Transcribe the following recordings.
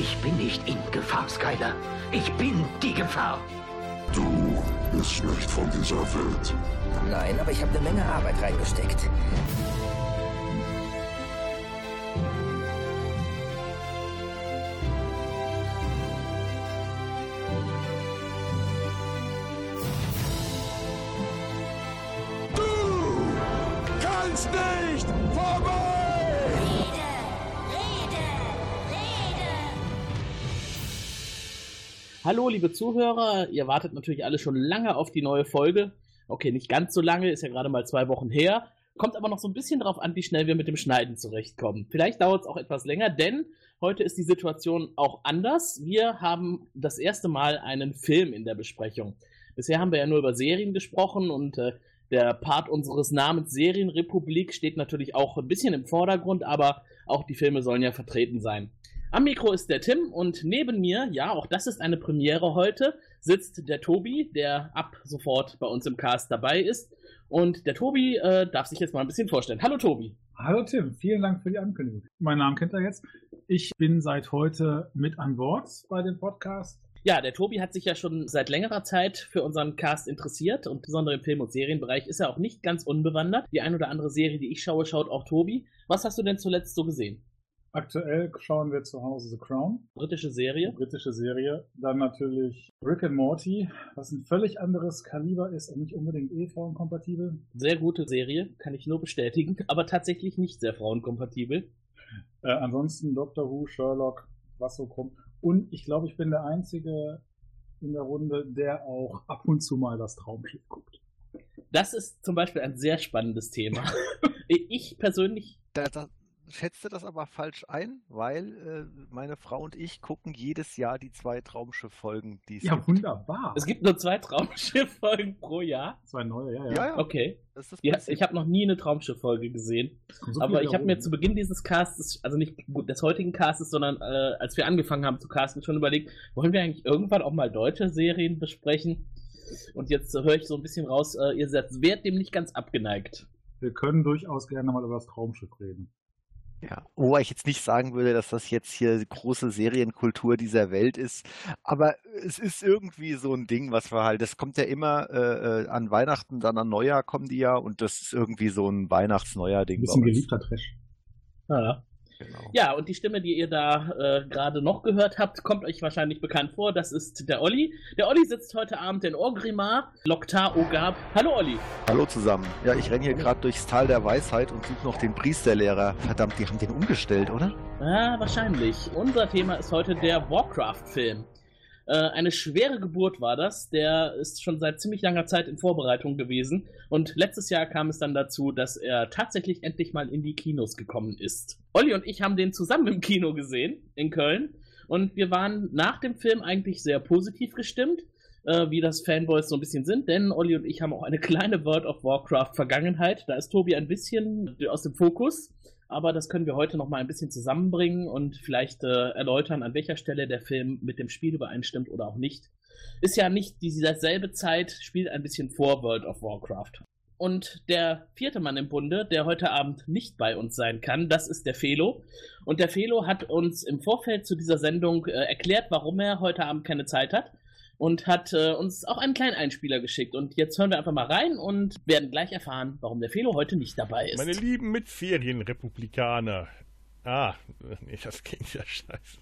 Ich bin nicht in Gefahr, Skyler. Ich bin die Gefahr. Du bist nicht von dieser Welt. Nein, aber ich habe eine Menge Arbeit reingesteckt. Hallo, liebe Zuhörer, ihr wartet natürlich alle schon lange auf die neue Folge. Okay, nicht ganz so lange, ist ja gerade mal zwei Wochen her. Kommt aber noch so ein bisschen drauf an, wie schnell wir mit dem Schneiden zurechtkommen. Vielleicht dauert es auch etwas länger, denn heute ist die Situation auch anders. Wir haben das erste Mal einen Film in der Besprechung. Bisher haben wir ja nur über Serien gesprochen und äh, der Part unseres Namens Serienrepublik steht natürlich auch ein bisschen im Vordergrund, aber auch die Filme sollen ja vertreten sein. Am Mikro ist der Tim und neben mir, ja, auch das ist eine Premiere heute, sitzt der Tobi, der ab sofort bei uns im Cast dabei ist. Und der Tobi äh, darf sich jetzt mal ein bisschen vorstellen. Hallo Tobi. Hallo Tim, vielen Dank für die Ankündigung. Mein Name kennt ihr jetzt. Ich bin seit heute mit an Bord bei dem Podcast. Ja, der Tobi hat sich ja schon seit längerer Zeit für unseren Cast interessiert und besonders im Film- und Serienbereich ist er auch nicht ganz unbewandert. Die ein oder andere Serie, die ich schaue, schaut auch Tobi. Was hast du denn zuletzt so gesehen? Aktuell schauen wir zu Hause The Crown, Britische Serie? britische Serie. Dann natürlich Rick and Morty, was ein völlig anderes Kaliber ist und nicht unbedingt eh frauenkompatibel. Sehr gute Serie, kann ich nur bestätigen, aber tatsächlich nicht sehr frauenkompatibel. Äh, ansonsten Doctor Who, Sherlock, was so kommt. Und ich glaube, ich bin der Einzige in der Runde, der auch ab und zu mal das Traumschiff guckt. Das ist zum Beispiel ein sehr spannendes Thema. ich persönlich Da, da schätzte das aber falsch ein, weil äh, meine Frau und ich gucken jedes Jahr die zwei Traumschiff-Folgen, die es Ja, gibt. wunderbar. Es gibt nur zwei Traumschiff-Folgen pro Jahr. Zwei neue, ja, ja. Ja, ja. Okay. Das ist das Ja, ich habe noch nie eine Traumschiff-Folge gesehen. So aber ich habe mir zu Beginn dieses Castes, also nicht des heutigen Castes, sondern äh, als wir angefangen haben zu casten, schon überlegt, wollen wir eigentlich irgendwann auch mal deutsche Serien besprechen? Und jetzt höre ich so ein bisschen raus, äh, ihr seid wert dem nicht ganz abgeneigt. Wir können durchaus gerne mal über das Traumschiff reden. Ja, wobei ich jetzt nicht sagen würde, dass das jetzt hier große Serienkultur dieser Welt ist, aber es ist irgendwie so ein Ding, was wir halt, das kommt ja immer äh, äh, an Weihnachten, dann an Neujahr kommen die ja und das ist irgendwie so ein Weihnachts-Neujahr-Ding. Ein bisschen geliebter Trash. Ja. Genau. Ja, und die Stimme, die ihr da äh, gerade noch gehört habt, kommt euch wahrscheinlich bekannt vor. Das ist der Olli. Der Olli sitzt heute Abend in Orgrimmar, Loktar Ogab. Hallo Olli. Hallo zusammen. Ja, ich renne hier gerade durchs Tal der Weisheit und suche noch den Priesterlehrer. Verdammt, die haben den umgestellt, oder? Ah, wahrscheinlich. Unser Thema ist heute der Warcraft-Film. Äh, eine schwere Geburt war das. Der ist schon seit ziemlich langer Zeit in Vorbereitung gewesen. Und letztes Jahr kam es dann dazu, dass er tatsächlich endlich mal in die Kinos gekommen ist. Olli und ich haben den zusammen im Kino gesehen, in Köln. Und wir waren nach dem Film eigentlich sehr positiv gestimmt, äh, wie das Fanboys so ein bisschen sind. Denn Olli und ich haben auch eine kleine World of Warcraft-Vergangenheit. Da ist Tobi ein bisschen aus dem Fokus. Aber das können wir heute noch mal ein bisschen zusammenbringen und vielleicht äh, erläutern, an welcher Stelle der Film mit dem Spiel übereinstimmt oder auch nicht. Ist ja nicht dieselbe Zeit, spielt ein bisschen vor World of Warcraft. Und der vierte Mann im Bunde, der heute Abend nicht bei uns sein kann, das ist der Felo. Und der Felo hat uns im Vorfeld zu dieser Sendung äh, erklärt, warum er heute Abend keine Zeit hat und hat äh, uns auch einen kleinen Einspieler geschickt. Und jetzt hören wir einfach mal rein und werden gleich erfahren, warum der Felo heute nicht dabei ist. Meine lieben Mitferienrepublikaner. Ah, nee, das klingt ja scheiße.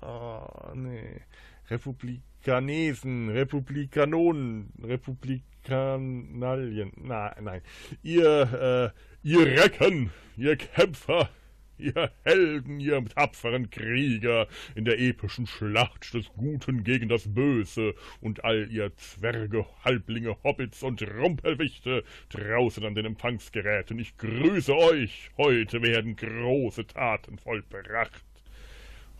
Oh, nee. Republikanesen, Republikanonen, Republikanalien. Nein, nein. Ihr, äh, ihr Recken, ihr Kämpfer, ihr Helden, ihr tapferen Krieger in der epischen Schlacht des Guten gegen das Böse und all ihr Zwerge, Halblinge, Hobbits und Rumpelwichte draußen an den Empfangsgeräten. Ich grüße euch. Heute werden große Taten vollbracht.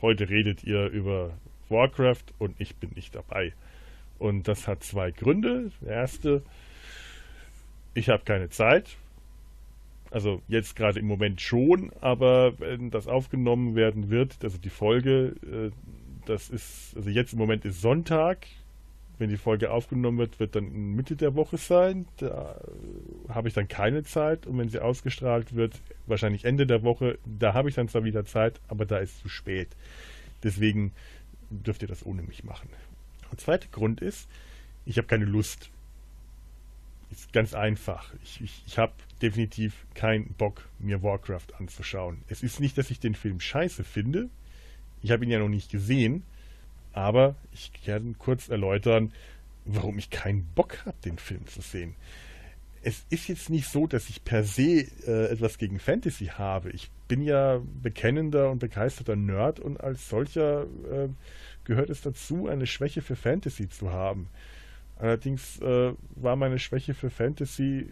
Heute redet ihr über Warcraft und ich bin nicht dabei. Und das hat zwei Gründe. Der erste, ich habe keine Zeit. Also jetzt gerade im Moment schon, aber wenn das aufgenommen werden wird, also die Folge, äh, das ist, also jetzt im Moment ist Sonntag. Wenn die Folge aufgenommen wird, wird dann Mitte der Woche sein. Da äh, habe ich dann keine Zeit. Und wenn sie ausgestrahlt wird, wahrscheinlich Ende der Woche, da habe ich dann zwar wieder Zeit, aber da ist zu spät. Deswegen dürft ihr das ohne mich machen. Der zweite Grund ist, ich habe keine Lust. Ist ganz einfach. Ich, ich, ich habe definitiv keinen Bock, mir Warcraft anzuschauen. Es ist nicht, dass ich den Film scheiße finde. Ich habe ihn ja noch nicht gesehen. Aber ich kann kurz erläutern, warum ich keinen Bock habe, den Film zu sehen. Es ist jetzt nicht so, dass ich per se äh, etwas gegen Fantasy habe. Ich bin ja bekennender und begeisterter Nerd und als solcher äh, gehört es dazu, eine Schwäche für Fantasy zu haben. Allerdings äh, war meine Schwäche für Fantasy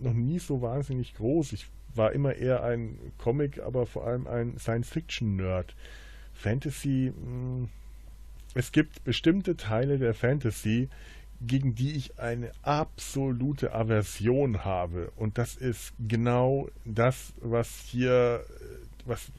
noch nie so wahnsinnig groß. Ich war immer eher ein Comic, aber vor allem ein Science-Fiction-Nerd. Fantasy, mh, hm, es gibt bestimmte Teile der Fantasy, gegen die ich eine absolute Aversion habe. Und das ist genau das, was hier, was,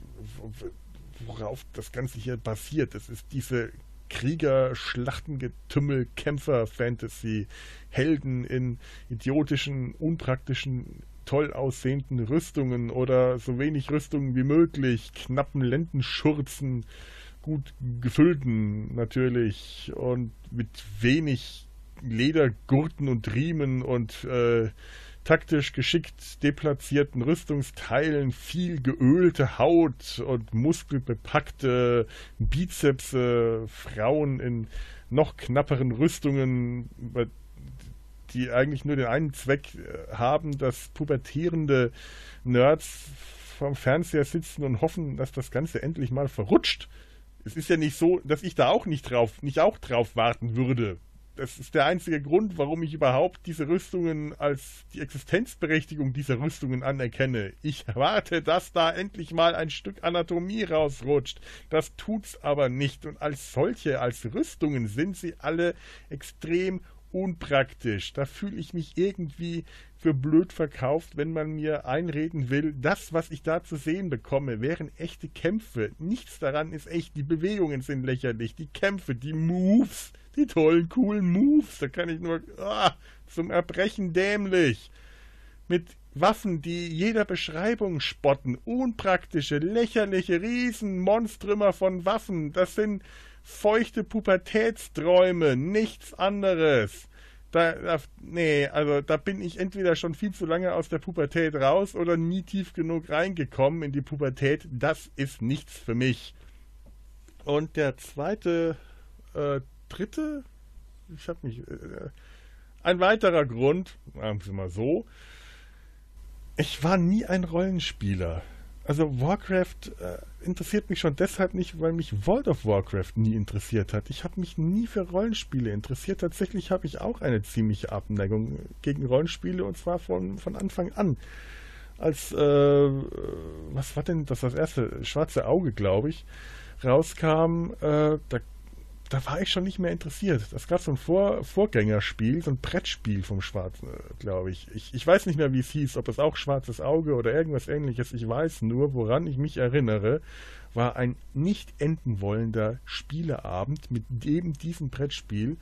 worauf das Ganze hier basiert. Das ist diese Krieger, Schlachtengetümmel, Kämpfer, Fantasy, Helden in idiotischen, unpraktischen, toll aussehenden Rüstungen oder so wenig Rüstungen wie möglich, knappen Lendenschurzen, gut gefüllten natürlich und mit wenig Ledergurten und Riemen und äh, taktisch geschickt deplatzierten Rüstungsteilen, viel geölte Haut und muskelbepackte Bizepse, Frauen in noch knapperen Rüstungen, die eigentlich nur den einen Zweck äh, haben, dass pubertierende Nerds vom Fernseher sitzen und hoffen, dass das Ganze endlich mal verrutscht. Es ist ja nicht so, dass ich da auch nicht drauf, nicht auch drauf warten würde. Das ist der einzige Grund, warum ich überhaupt diese Rüstungen als die Existenzberechtigung dieser Rüstungen anerkenne. Ich erwarte, dass da endlich mal ein Stück Anatomie rausrutscht. Das tut's aber nicht. Und als solche, als Rüstungen sind sie alle extrem unpraktisch. Da fühle ich mich irgendwie für blöd verkauft, wenn man mir einreden will, das, was ich da zu sehen bekomme, wären echte Kämpfe. Nichts daran ist echt. Die Bewegungen sind lächerlich, die Kämpfe, die Moves die tollen, coolen Moves. Da kann ich nur ah, zum Erbrechen dämlich. Mit Waffen, die jeder Beschreibung spotten. Unpraktische, lächerliche Riesenmonstrümer von Waffen. Das sind feuchte Pubertätsträume, nichts anderes. Da, da, nee, also da bin ich entweder schon viel zu lange aus der Pubertät raus oder nie tief genug reingekommen in die Pubertät. Das ist nichts für mich. Und der zweite äh, dritte, ich habe mich, äh, ein weiterer Grund, sagen wir mal so, ich war nie ein Rollenspieler. Also Warcraft äh, interessiert mich schon deshalb nicht, weil mich World of Warcraft nie interessiert hat. Ich habe mich nie für Rollenspiele interessiert. Tatsächlich habe ich auch eine ziemliche Abneigung gegen Rollenspiele und zwar von, von Anfang an. Als, äh, was war denn das, das erste? Schwarze Auge, glaube ich, rauskam, äh, da da war ich schon nicht mehr interessiert. Das gab so ein Vor Vorgängerspiel, so ein Brettspiel vom Schwarzen, glaube ich. ich. Ich weiß nicht mehr, wie es hieß, ob es auch Schwarzes Auge oder irgendwas ähnliches. Ich weiß nur, woran ich mich erinnere, war ein nicht enden wollender Spieleabend mit eben diesem Brettspiel.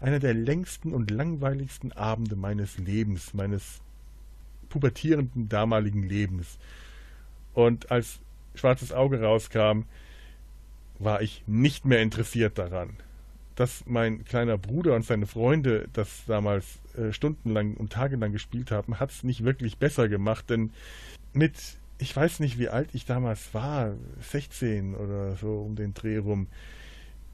Einer der längsten und langweiligsten Abende meines Lebens, meines pubertierenden damaligen Lebens. Und als Schwarzes Auge rauskam, war ich nicht mehr interessiert daran. Dass mein kleiner Bruder und seine Freunde das damals äh, stundenlang und tagelang gespielt haben, hat es nicht wirklich besser gemacht, denn mit, ich weiß nicht, wie alt ich damals war, 16 oder so um den Dreh rum,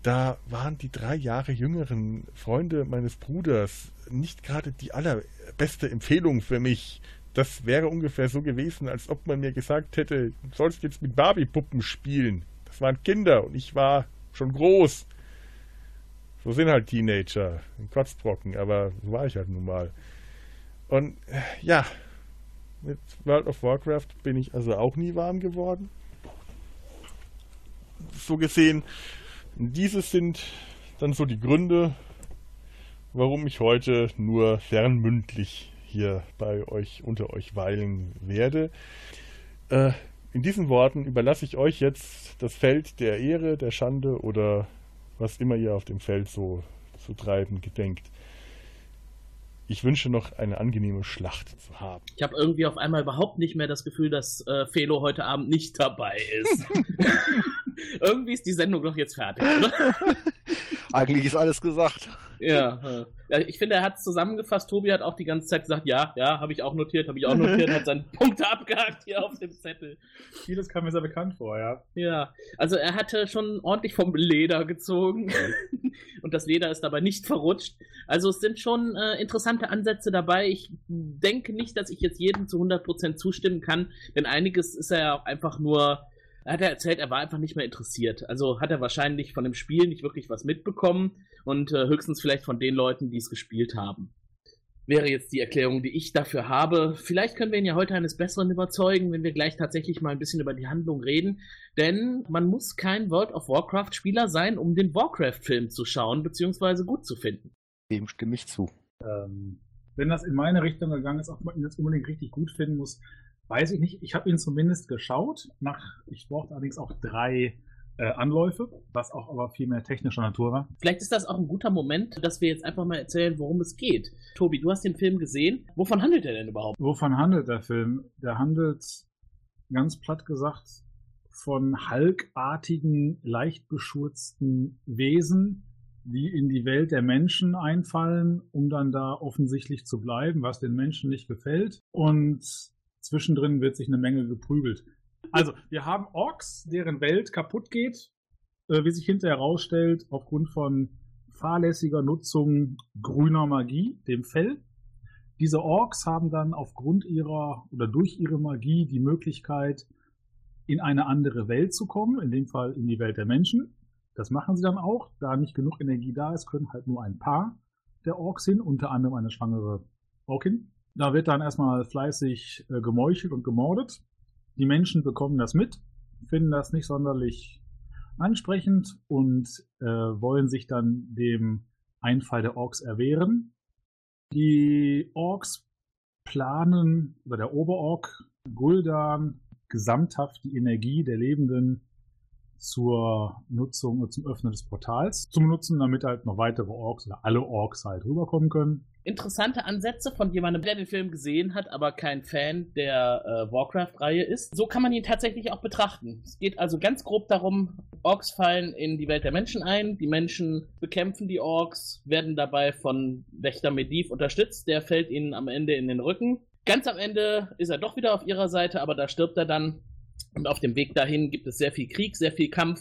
da waren die drei Jahre jüngeren Freunde meines Bruders nicht gerade die allerbeste Empfehlung für mich. Das wäre ungefähr so gewesen, als ob man mir gesagt hätte, du sollst jetzt mit Barbie-Puppen spielen. Das waren Kinder und ich war schon groß. So sind halt Teenager, ein Kotzbrocken, aber so war ich halt nun mal. Und ja, mit World of Warcraft bin ich also auch nie warm geworden. So gesehen, dieses sind dann so die Gründe, warum ich heute nur fernmündlich hier bei euch unter euch weilen werde. Äh, in diesen Worten überlasse ich euch jetzt das Feld der Ehre, der Schande oder was immer ihr auf dem Feld so zu treiben gedenkt. Ich wünsche noch eine angenehme Schlacht zu haben. Ich habe irgendwie auf einmal überhaupt nicht mehr das Gefühl, dass äh, Felo heute Abend nicht dabei ist. Irgendwie ist die Sendung doch jetzt fertig, oder? Eigentlich ist alles gesagt. Ja, ja, ich finde, er hat es zusammengefasst. Tobi hat auch die ganze Zeit gesagt, ja, ja, habe ich auch notiert, habe ich auch notiert, hat seine Punkte abgehakt hier auf dem Zettel. Vieles kam mir sehr bekannt vor, ja. Ja, also er hatte schon ordentlich vom Leder gezogen und das Leder ist dabei nicht verrutscht. Also es sind schon äh, interessante Ansätze dabei. Ich denke nicht, dass ich jetzt jedem zu 100% zustimmen kann, denn einiges ist er ja einfach nur hat er erzählt, er war einfach nicht mehr interessiert. Also hat er wahrscheinlich von dem Spiel nicht wirklich was mitbekommen und äh, höchstens vielleicht von den Leuten, die es gespielt haben. Wäre jetzt die Erklärung, die ich dafür habe. Vielleicht können wir ihn ja heute eines Besseren überzeugen, wenn wir gleich tatsächlich mal ein bisschen über die Handlung reden. Denn man muss kein World of Warcraft-Spieler sein, um den Warcraft-Film zu schauen bzw. gut zu finden. Dem stimme ich zu. Ähm, wenn das in meine Richtung gegangen ist, ob man ihn jetzt unbedingt richtig gut finden muss, weiß ich nicht. Ich habe ihn zumindest geschaut. Nach, ich brauchte allerdings auch drei äh, Anläufe, was auch aber viel mehr technischer Natur war. Vielleicht ist das auch ein guter Moment, dass wir jetzt einfach mal erzählen, worum es geht. Tobi, du hast den Film gesehen. Wovon handelt er denn überhaupt? Wovon handelt der Film? Der handelt, ganz platt gesagt, von halkartigen, leicht beschurzten Wesen, die in die Welt der Menschen einfallen, um dann da offensichtlich zu bleiben, was den Menschen nicht gefällt. Und zwischendrin wird sich eine Menge geprügelt. Also, wir haben Orks, deren Welt kaputt geht, äh, wie sich hinterher herausstellt, aufgrund von fahrlässiger Nutzung grüner Magie, dem Fell. Diese Orks haben dann aufgrund ihrer oder durch ihre Magie die Möglichkeit, in eine andere Welt zu kommen, in dem Fall in die Welt der Menschen. Das machen sie dann auch. Da nicht genug Energie da ist, können halt nur ein paar der Orks hin, unter anderem eine schwangere Orkin. Da wird dann erstmal fleißig äh, gemeuchelt und gemordet. Die Menschen bekommen das mit, finden das nicht sonderlich ansprechend und äh, wollen sich dann dem Einfall der Orks erwehren. Die Orks planen, oder der Oberork Guldan, gesamthaft die Energie der Lebenden zur Nutzung und zum Öffnen des Portals zu nutzen, damit halt noch weitere Orks oder alle Orks halt rüberkommen können. Interessante Ansätze von jemandem, der den Film gesehen hat, aber kein Fan der äh, Warcraft-Reihe ist. So kann man ihn tatsächlich auch betrachten. Es geht also ganz grob darum, Orks fallen in die Welt der Menschen ein, die Menschen bekämpfen die Orks, werden dabei von Wächter Mediv unterstützt, der fällt ihnen am Ende in den Rücken. Ganz am Ende ist er doch wieder auf ihrer Seite, aber da stirbt er dann und auf dem Weg dahin gibt es sehr viel Krieg, sehr viel Kampf,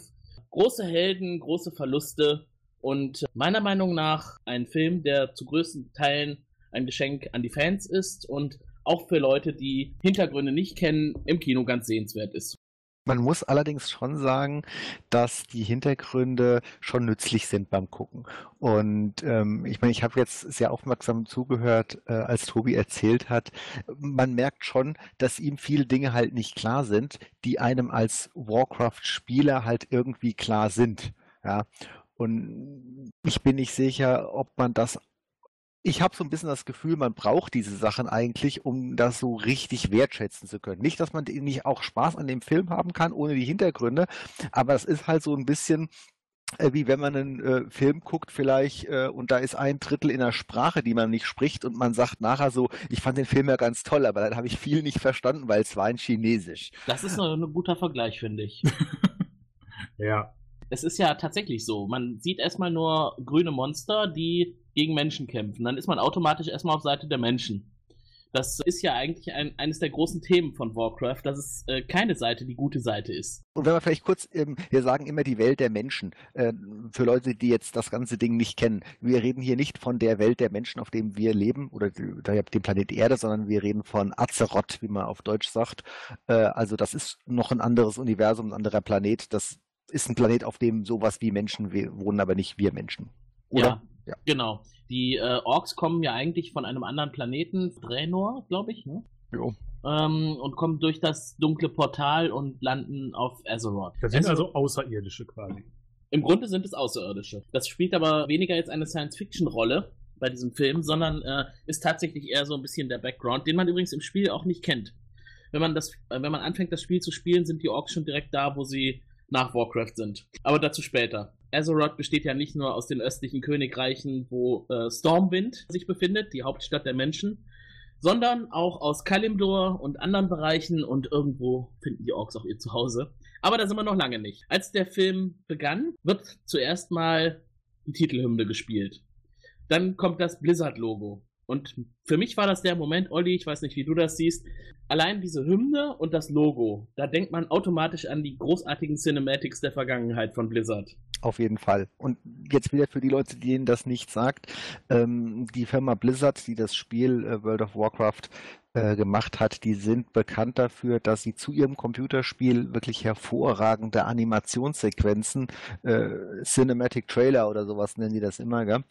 große Helden, große Verluste und meiner Meinung nach ein Film, der zu größten Teilen ein Geschenk an die Fans ist und auch für Leute, die Hintergründe nicht kennen, im Kino ganz sehenswert ist. Man muss allerdings schon sagen, dass die Hintergründe schon nützlich sind beim Gucken. Und ähm, ich meine, ich habe jetzt sehr aufmerksam zugehört, äh, als Tobi erzählt hat. Man merkt schon, dass ihm viele Dinge halt nicht klar sind, die einem als Warcraft-Spieler halt irgendwie klar sind. Ja. Und ich bin nicht sicher, ob man das ich habe so ein bisschen das Gefühl, man braucht diese Sachen eigentlich, um das so richtig wertschätzen zu können. Nicht, dass man nicht auch Spaß an dem Film haben kann, ohne die Hintergründe, aber es ist halt so ein bisschen äh, wie wenn man einen äh, Film guckt vielleicht äh, und da ist ein Drittel in einer Sprache, die man nicht spricht und man sagt nachher so, ich fand den Film ja ganz toll, aber dann habe ich viel nicht verstanden, weil es war in Chinesisch. Das ist ein guter Vergleich, finde ich. ja. Es ist ja tatsächlich so. Man sieht erstmal nur grüne Monster, die gegen Menschen kämpfen. Dann ist man automatisch erstmal auf Seite der Menschen. Das ist ja eigentlich ein, eines der großen Themen von Warcraft, dass es äh, keine Seite die gute Seite ist. Und wenn wir vielleicht kurz, ähm, wir sagen immer die Welt der Menschen, äh, für Leute, die jetzt das ganze Ding nicht kennen. Wir reden hier nicht von der Welt der Menschen, auf dem wir leben, oder dem Planet Erde, sondern wir reden von Azeroth, wie man auf Deutsch sagt. Äh, also das ist noch ein anderes Universum, ein anderer Planet. Das ist ein Planet, auf dem sowas wie Menschen wohnen, aber nicht wir Menschen. Oder? Ja, ja. Genau. Die äh, Orks kommen ja eigentlich von einem anderen Planeten, Draenor, glaube ich, ne? Jo. Ähm, und kommen durch das dunkle Portal und landen auf Azeroth. Das sind also Außerirdische quasi. Im Grunde sind es Außerirdische. Das spielt aber weniger jetzt eine Science-Fiction-Rolle bei diesem Film, sondern äh, ist tatsächlich eher so ein bisschen der Background, den man übrigens im Spiel auch nicht kennt. Wenn man das, äh, wenn man anfängt, das Spiel zu spielen, sind die Orks schon direkt da, wo sie nach Warcraft sind. Aber dazu später. Azeroth besteht ja nicht nur aus den östlichen Königreichen, wo äh, Stormwind sich befindet, die Hauptstadt der Menschen, sondern auch aus Kalimdor und anderen Bereichen und irgendwo finden die Orks auch ihr Zuhause. Aber da sind wir noch lange nicht. Als der Film begann, wird zuerst mal die Titelhymne gespielt. Dann kommt das Blizzard-Logo. Und für mich war das der Moment, Olli, ich weiß nicht, wie du das siehst, allein diese Hymne und das Logo, da denkt man automatisch an die großartigen Cinematics der Vergangenheit von Blizzard. Auf jeden Fall. Und jetzt wieder für die Leute, denen das nicht sagt, ähm, die Firma Blizzard, die das Spiel äh, World of Warcraft äh, gemacht hat, die sind bekannt dafür, dass sie zu ihrem Computerspiel wirklich hervorragende Animationssequenzen, äh, Cinematic Trailer oder sowas nennen die das immer, gell,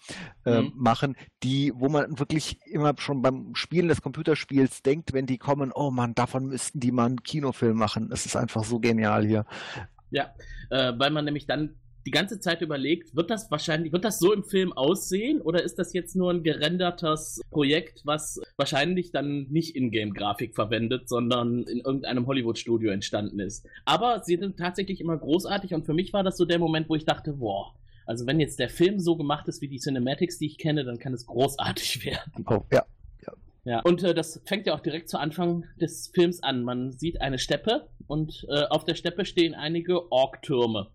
äh, mhm. machen, die, wo man wirklich immer schon beim Spielen des Computerspiels denkt, wenn die kommen, oh man, davon müssten die mal einen Kinofilm machen. Es ist einfach so genial hier. Ja, äh, weil man nämlich dann die ganze Zeit überlegt, wird das wahrscheinlich, wird das so im Film aussehen oder ist das jetzt nur ein gerendertes Projekt, was wahrscheinlich dann nicht Ingame-Grafik verwendet, sondern in irgendeinem Hollywood-Studio entstanden ist. Aber sie sind tatsächlich immer großartig und für mich war das so der Moment, wo ich dachte, boah, also wenn jetzt der Film so gemacht ist wie die Cinematics, die ich kenne, dann kann es großartig werden. Oh, ja. Ja, und äh, das fängt ja auch direkt zu Anfang des Films an. Man sieht eine Steppe und äh, auf der Steppe stehen einige Orktürme.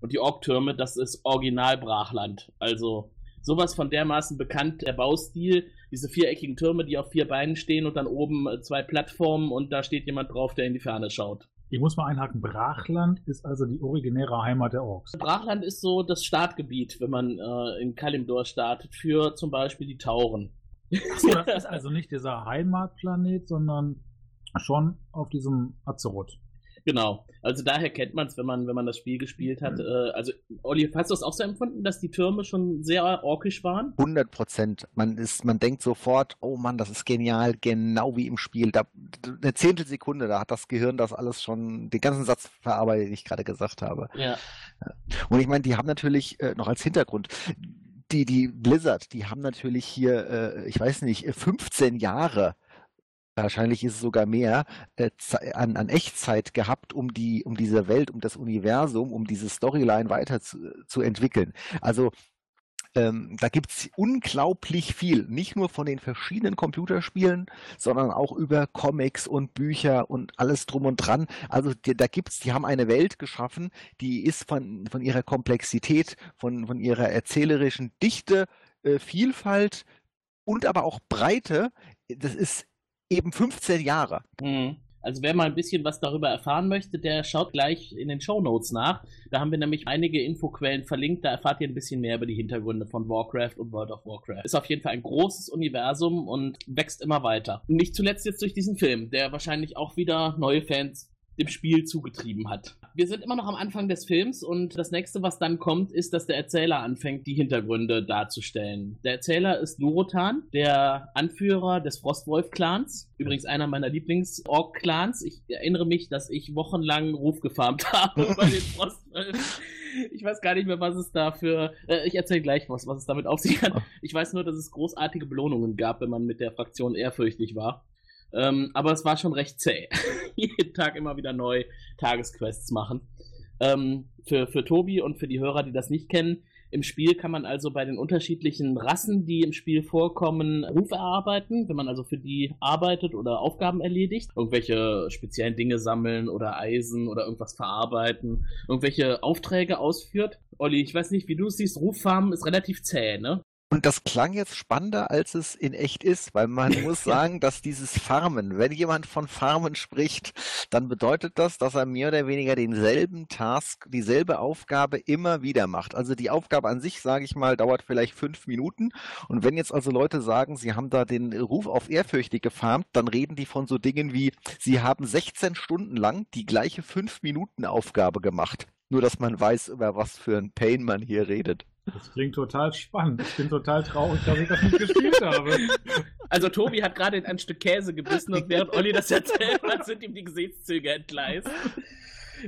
Und die Orktürme, das ist Original-Brachland. Also sowas von dermaßen bekannt, der Baustil, diese viereckigen Türme, die auf vier Beinen stehen und dann oben äh, zwei Plattformen und da steht jemand drauf, der in die Ferne schaut. Ich muss mal einhaken, Brachland ist also die originäre Heimat der Orks. Brachland ist so das Startgebiet, wenn man äh, in Kalimdor startet, für zum Beispiel die Tauren. Achso, das ist also nicht dieser Heimatplanet, sondern schon auf diesem Azeroth. Genau. Also daher kennt man es, wenn man, wenn man das Spiel gespielt hat. Mhm. Äh, also, Olli, hast du es auch so empfunden, dass die Türme schon sehr orkisch waren? 100 Prozent. Man ist, man denkt sofort, oh Mann, das ist genial, genau wie im Spiel. Da, eine Zehntelsekunde, da hat das Gehirn das alles schon, den ganzen Satz verarbeitet, den ich gerade gesagt habe. Ja. Und ich meine, die haben natürlich äh, noch als Hintergrund, die, die Blizzard, die haben natürlich hier, äh, ich weiß nicht, 15 Jahre wahrscheinlich ist es sogar mehr, äh, an, an Echtzeit gehabt, um die, um diese Welt, um das Universum, um diese Storyline weiter zu. Also ähm, da es unglaublich viel, nicht nur von den verschiedenen Computerspielen, sondern auch über Comics und Bücher und alles drum und dran. Also die, da gibt's, die haben eine Welt geschaffen, die ist von, von ihrer Komplexität, von, von ihrer erzählerischen Dichte, äh, Vielfalt und aber auch Breite. Das ist eben 15 Jahre. Mhm. Also wer mal ein bisschen was darüber erfahren möchte, der schaut gleich in den Show Notes nach. Da haben wir nämlich einige Infoquellen verlinkt, da erfahrt ihr ein bisschen mehr über die Hintergründe von Warcraft und World of Warcraft. Ist auf jeden Fall ein großes Universum und wächst immer weiter. Nicht zuletzt jetzt durch diesen Film, der wahrscheinlich auch wieder neue Fans dem Spiel zugetrieben hat. Wir sind immer noch am Anfang des Films und das nächste, was dann kommt, ist, dass der Erzähler anfängt, die Hintergründe darzustellen. Der Erzähler ist Durotan, der Anführer des Frostwolf-Clans. Übrigens einer meiner Lieblings-Ork-Clans. Ich erinnere mich, dass ich wochenlang Ruf gefarmt habe bei den Frostwölfen. Ich weiß gar nicht mehr, was es dafür. Äh, ich erzähle gleich was, was es damit auf sich hat. Ich weiß nur, dass es großartige Belohnungen gab, wenn man mit der Fraktion ehrfürchtig war. Ähm, aber es war schon recht zäh. Jeden Tag immer wieder neu Tagesquests machen. Ähm, für, für Tobi und für die Hörer, die das nicht kennen, im Spiel kann man also bei den unterschiedlichen Rassen, die im Spiel vorkommen, Rufe erarbeiten, wenn man also für die arbeitet oder Aufgaben erledigt, irgendwelche speziellen Dinge sammeln oder Eisen oder irgendwas verarbeiten, irgendwelche Aufträge ausführt. Olli, ich weiß nicht, wie du es siehst, Ruffarmen ist relativ zäh, ne? Und das klang jetzt spannender, als es in echt ist, weil man muss sagen, dass dieses Farmen, wenn jemand von Farmen spricht, dann bedeutet das, dass er mehr oder weniger denselben Task, dieselbe Aufgabe immer wieder macht. Also die Aufgabe an sich, sage ich mal, dauert vielleicht fünf Minuten. Und wenn jetzt also Leute sagen, sie haben da den Ruf auf ehrfürchtig gefarmt, dann reden die von so Dingen wie, sie haben 16 Stunden lang die gleiche fünf Minuten Aufgabe gemacht. Nur, dass man weiß, über was für ein Pain man hier redet. Das klingt total spannend. Ich bin total traurig, dass ich das nicht gespielt habe. Also Tobi hat gerade in ein Stück Käse gebissen und während Olli das erzählt hat, sind ihm die Gesichtszüge entgleist.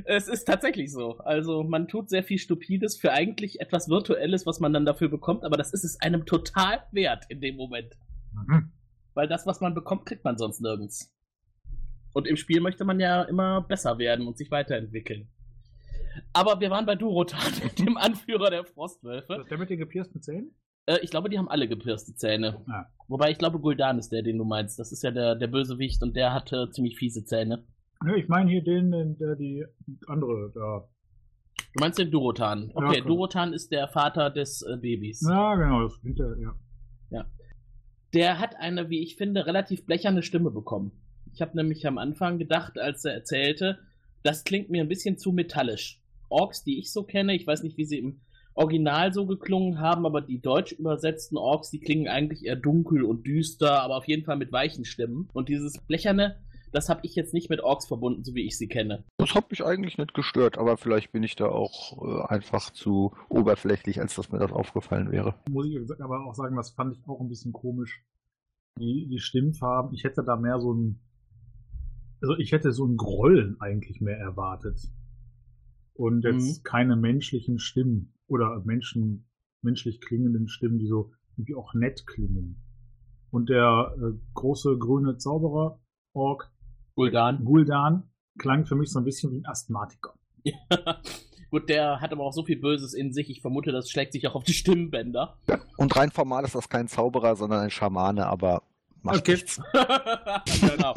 Es ist tatsächlich so. Also man tut sehr viel Stupides für eigentlich etwas Virtuelles, was man dann dafür bekommt, aber das ist es einem total wert in dem Moment. Mhm. Weil das, was man bekommt, kriegt man sonst nirgends. Und im Spiel möchte man ja immer besser werden und sich weiterentwickeln. Aber wir waren bei Durotan, dem Anführer der Frostwölfe. Ist der mit den gepiersten Zähnen? Äh, ich glaube, die haben alle gepierste Zähne. Ah. Wobei ich glaube, Guldan ist der, den du meinst. Das ist ja der, der Bösewicht und der hatte ziemlich fiese Zähne. Ne, ich meine hier den, der die andere da. Du meinst den Durotan. Okay, Ja. Durotan ist der Vater des äh, Babys. Ja, genau, das hinter, ja. Der hat eine, wie ich finde, relativ blecherne Stimme bekommen. Ich habe nämlich am Anfang gedacht, als er erzählte, das klingt mir ein bisschen zu metallisch. Orks, die ich so kenne, ich weiß nicht, wie sie im Original so geklungen haben, aber die deutsch übersetzten Orks, die klingen eigentlich eher dunkel und düster, aber auf jeden Fall mit weichen Stimmen. Und dieses blecherne, das habe ich jetzt nicht mit Orks verbunden, so wie ich sie kenne. Das hat mich eigentlich nicht gestört, aber vielleicht bin ich da auch äh, einfach zu oberflächlich, als dass mir das aufgefallen wäre. Muss ich aber auch sagen, das fand ich auch ein bisschen komisch. Die, die Stimmfarben, ich hätte da mehr so ein, also ich hätte so ein Grollen eigentlich mehr erwartet. Und jetzt keine menschlichen Stimmen oder Menschen, menschlich klingenden Stimmen, die so irgendwie auch nett klingen. Und der äh, große grüne Zauberer, Ork, Guldan. Guldan, klang für mich so ein bisschen wie ein Asthmatiker. Gut, der hat aber auch so viel Böses in sich. Ich vermute, das schlägt sich auch auf die Stimmbänder. Und rein formal ist das kein Zauberer, sondern ein Schamane, aber macht Okay. nichts. genau.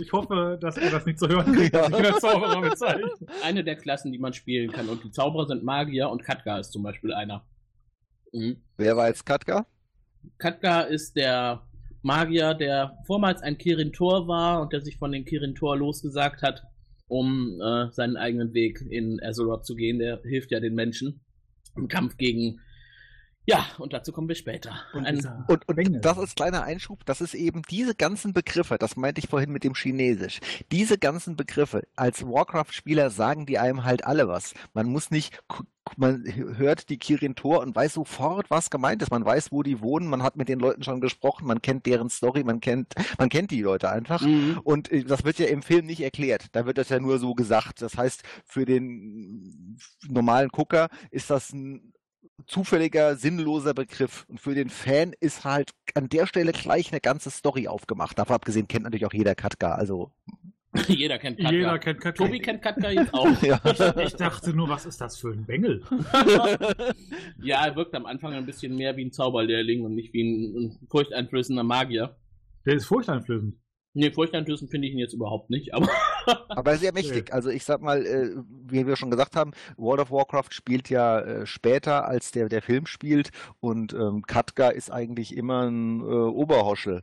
Ich hoffe, dass ihr das nicht zu hören kriegt, dass ich einen Zauberer bezeichne. Eine der Klassen, die man spielen kann. Und die Zauberer sind Magier und Katka ist zum Beispiel einer. Mhm. Wer war jetzt Katka? Katka ist der Magier, der vormals ein Kirin-Tor war und der sich von den Kirin-Tor losgesagt hat, um äh, seinen eigenen Weg in Azeroth zu gehen. Der hilft ja den Menschen im Kampf gegen. Ja, und dazu kommen wir später. Und Ein, Und, und das ist kleiner Einschub, das ist eben diese ganzen Begriffe, das meinte ich vorhin mit dem Chinesisch, diese ganzen Begriffe, als Warcraft-Spieler sagen die einem halt alle was. Man muss nicht, man hört die Kirin Tor und weiß sofort, was gemeint ist. Man weiß, wo die wohnen, man hat mit den Leuten schon gesprochen, man kennt deren Story, man kennt, man kennt die Leute einfach. Mhm. Und äh, das wird ja im Film nicht erklärt. Da wird das ja nur so gesagt. Das heißt, für den normalen Gucker ist das ein zufälliger, sinnloser Begriff. Und für den Fan ist halt an der Stelle gleich eine ganze Story aufgemacht. Davon abgesehen kennt natürlich auch jeder Katka. Also, Jeder kennt Katka. Jeder kennt Katka. Tobi kennt Katka jetzt auch. ja. Ich dachte nur, was ist das für ein Bengel? ja, er wirkt am Anfang ein bisschen mehr wie ein Zauberlehrling und nicht wie ein, ein furchteinflößender Magier. Der ist furchteinflößend. Nee, furchteinflößend finde ich ihn jetzt überhaupt nicht, aber Aber sehr mächtig. Also ich sag mal, äh, wie wir schon gesagt haben, World of Warcraft spielt ja äh, später, als der, der Film spielt. Und ähm, Katka ist eigentlich immer ein äh, Oberhoschel.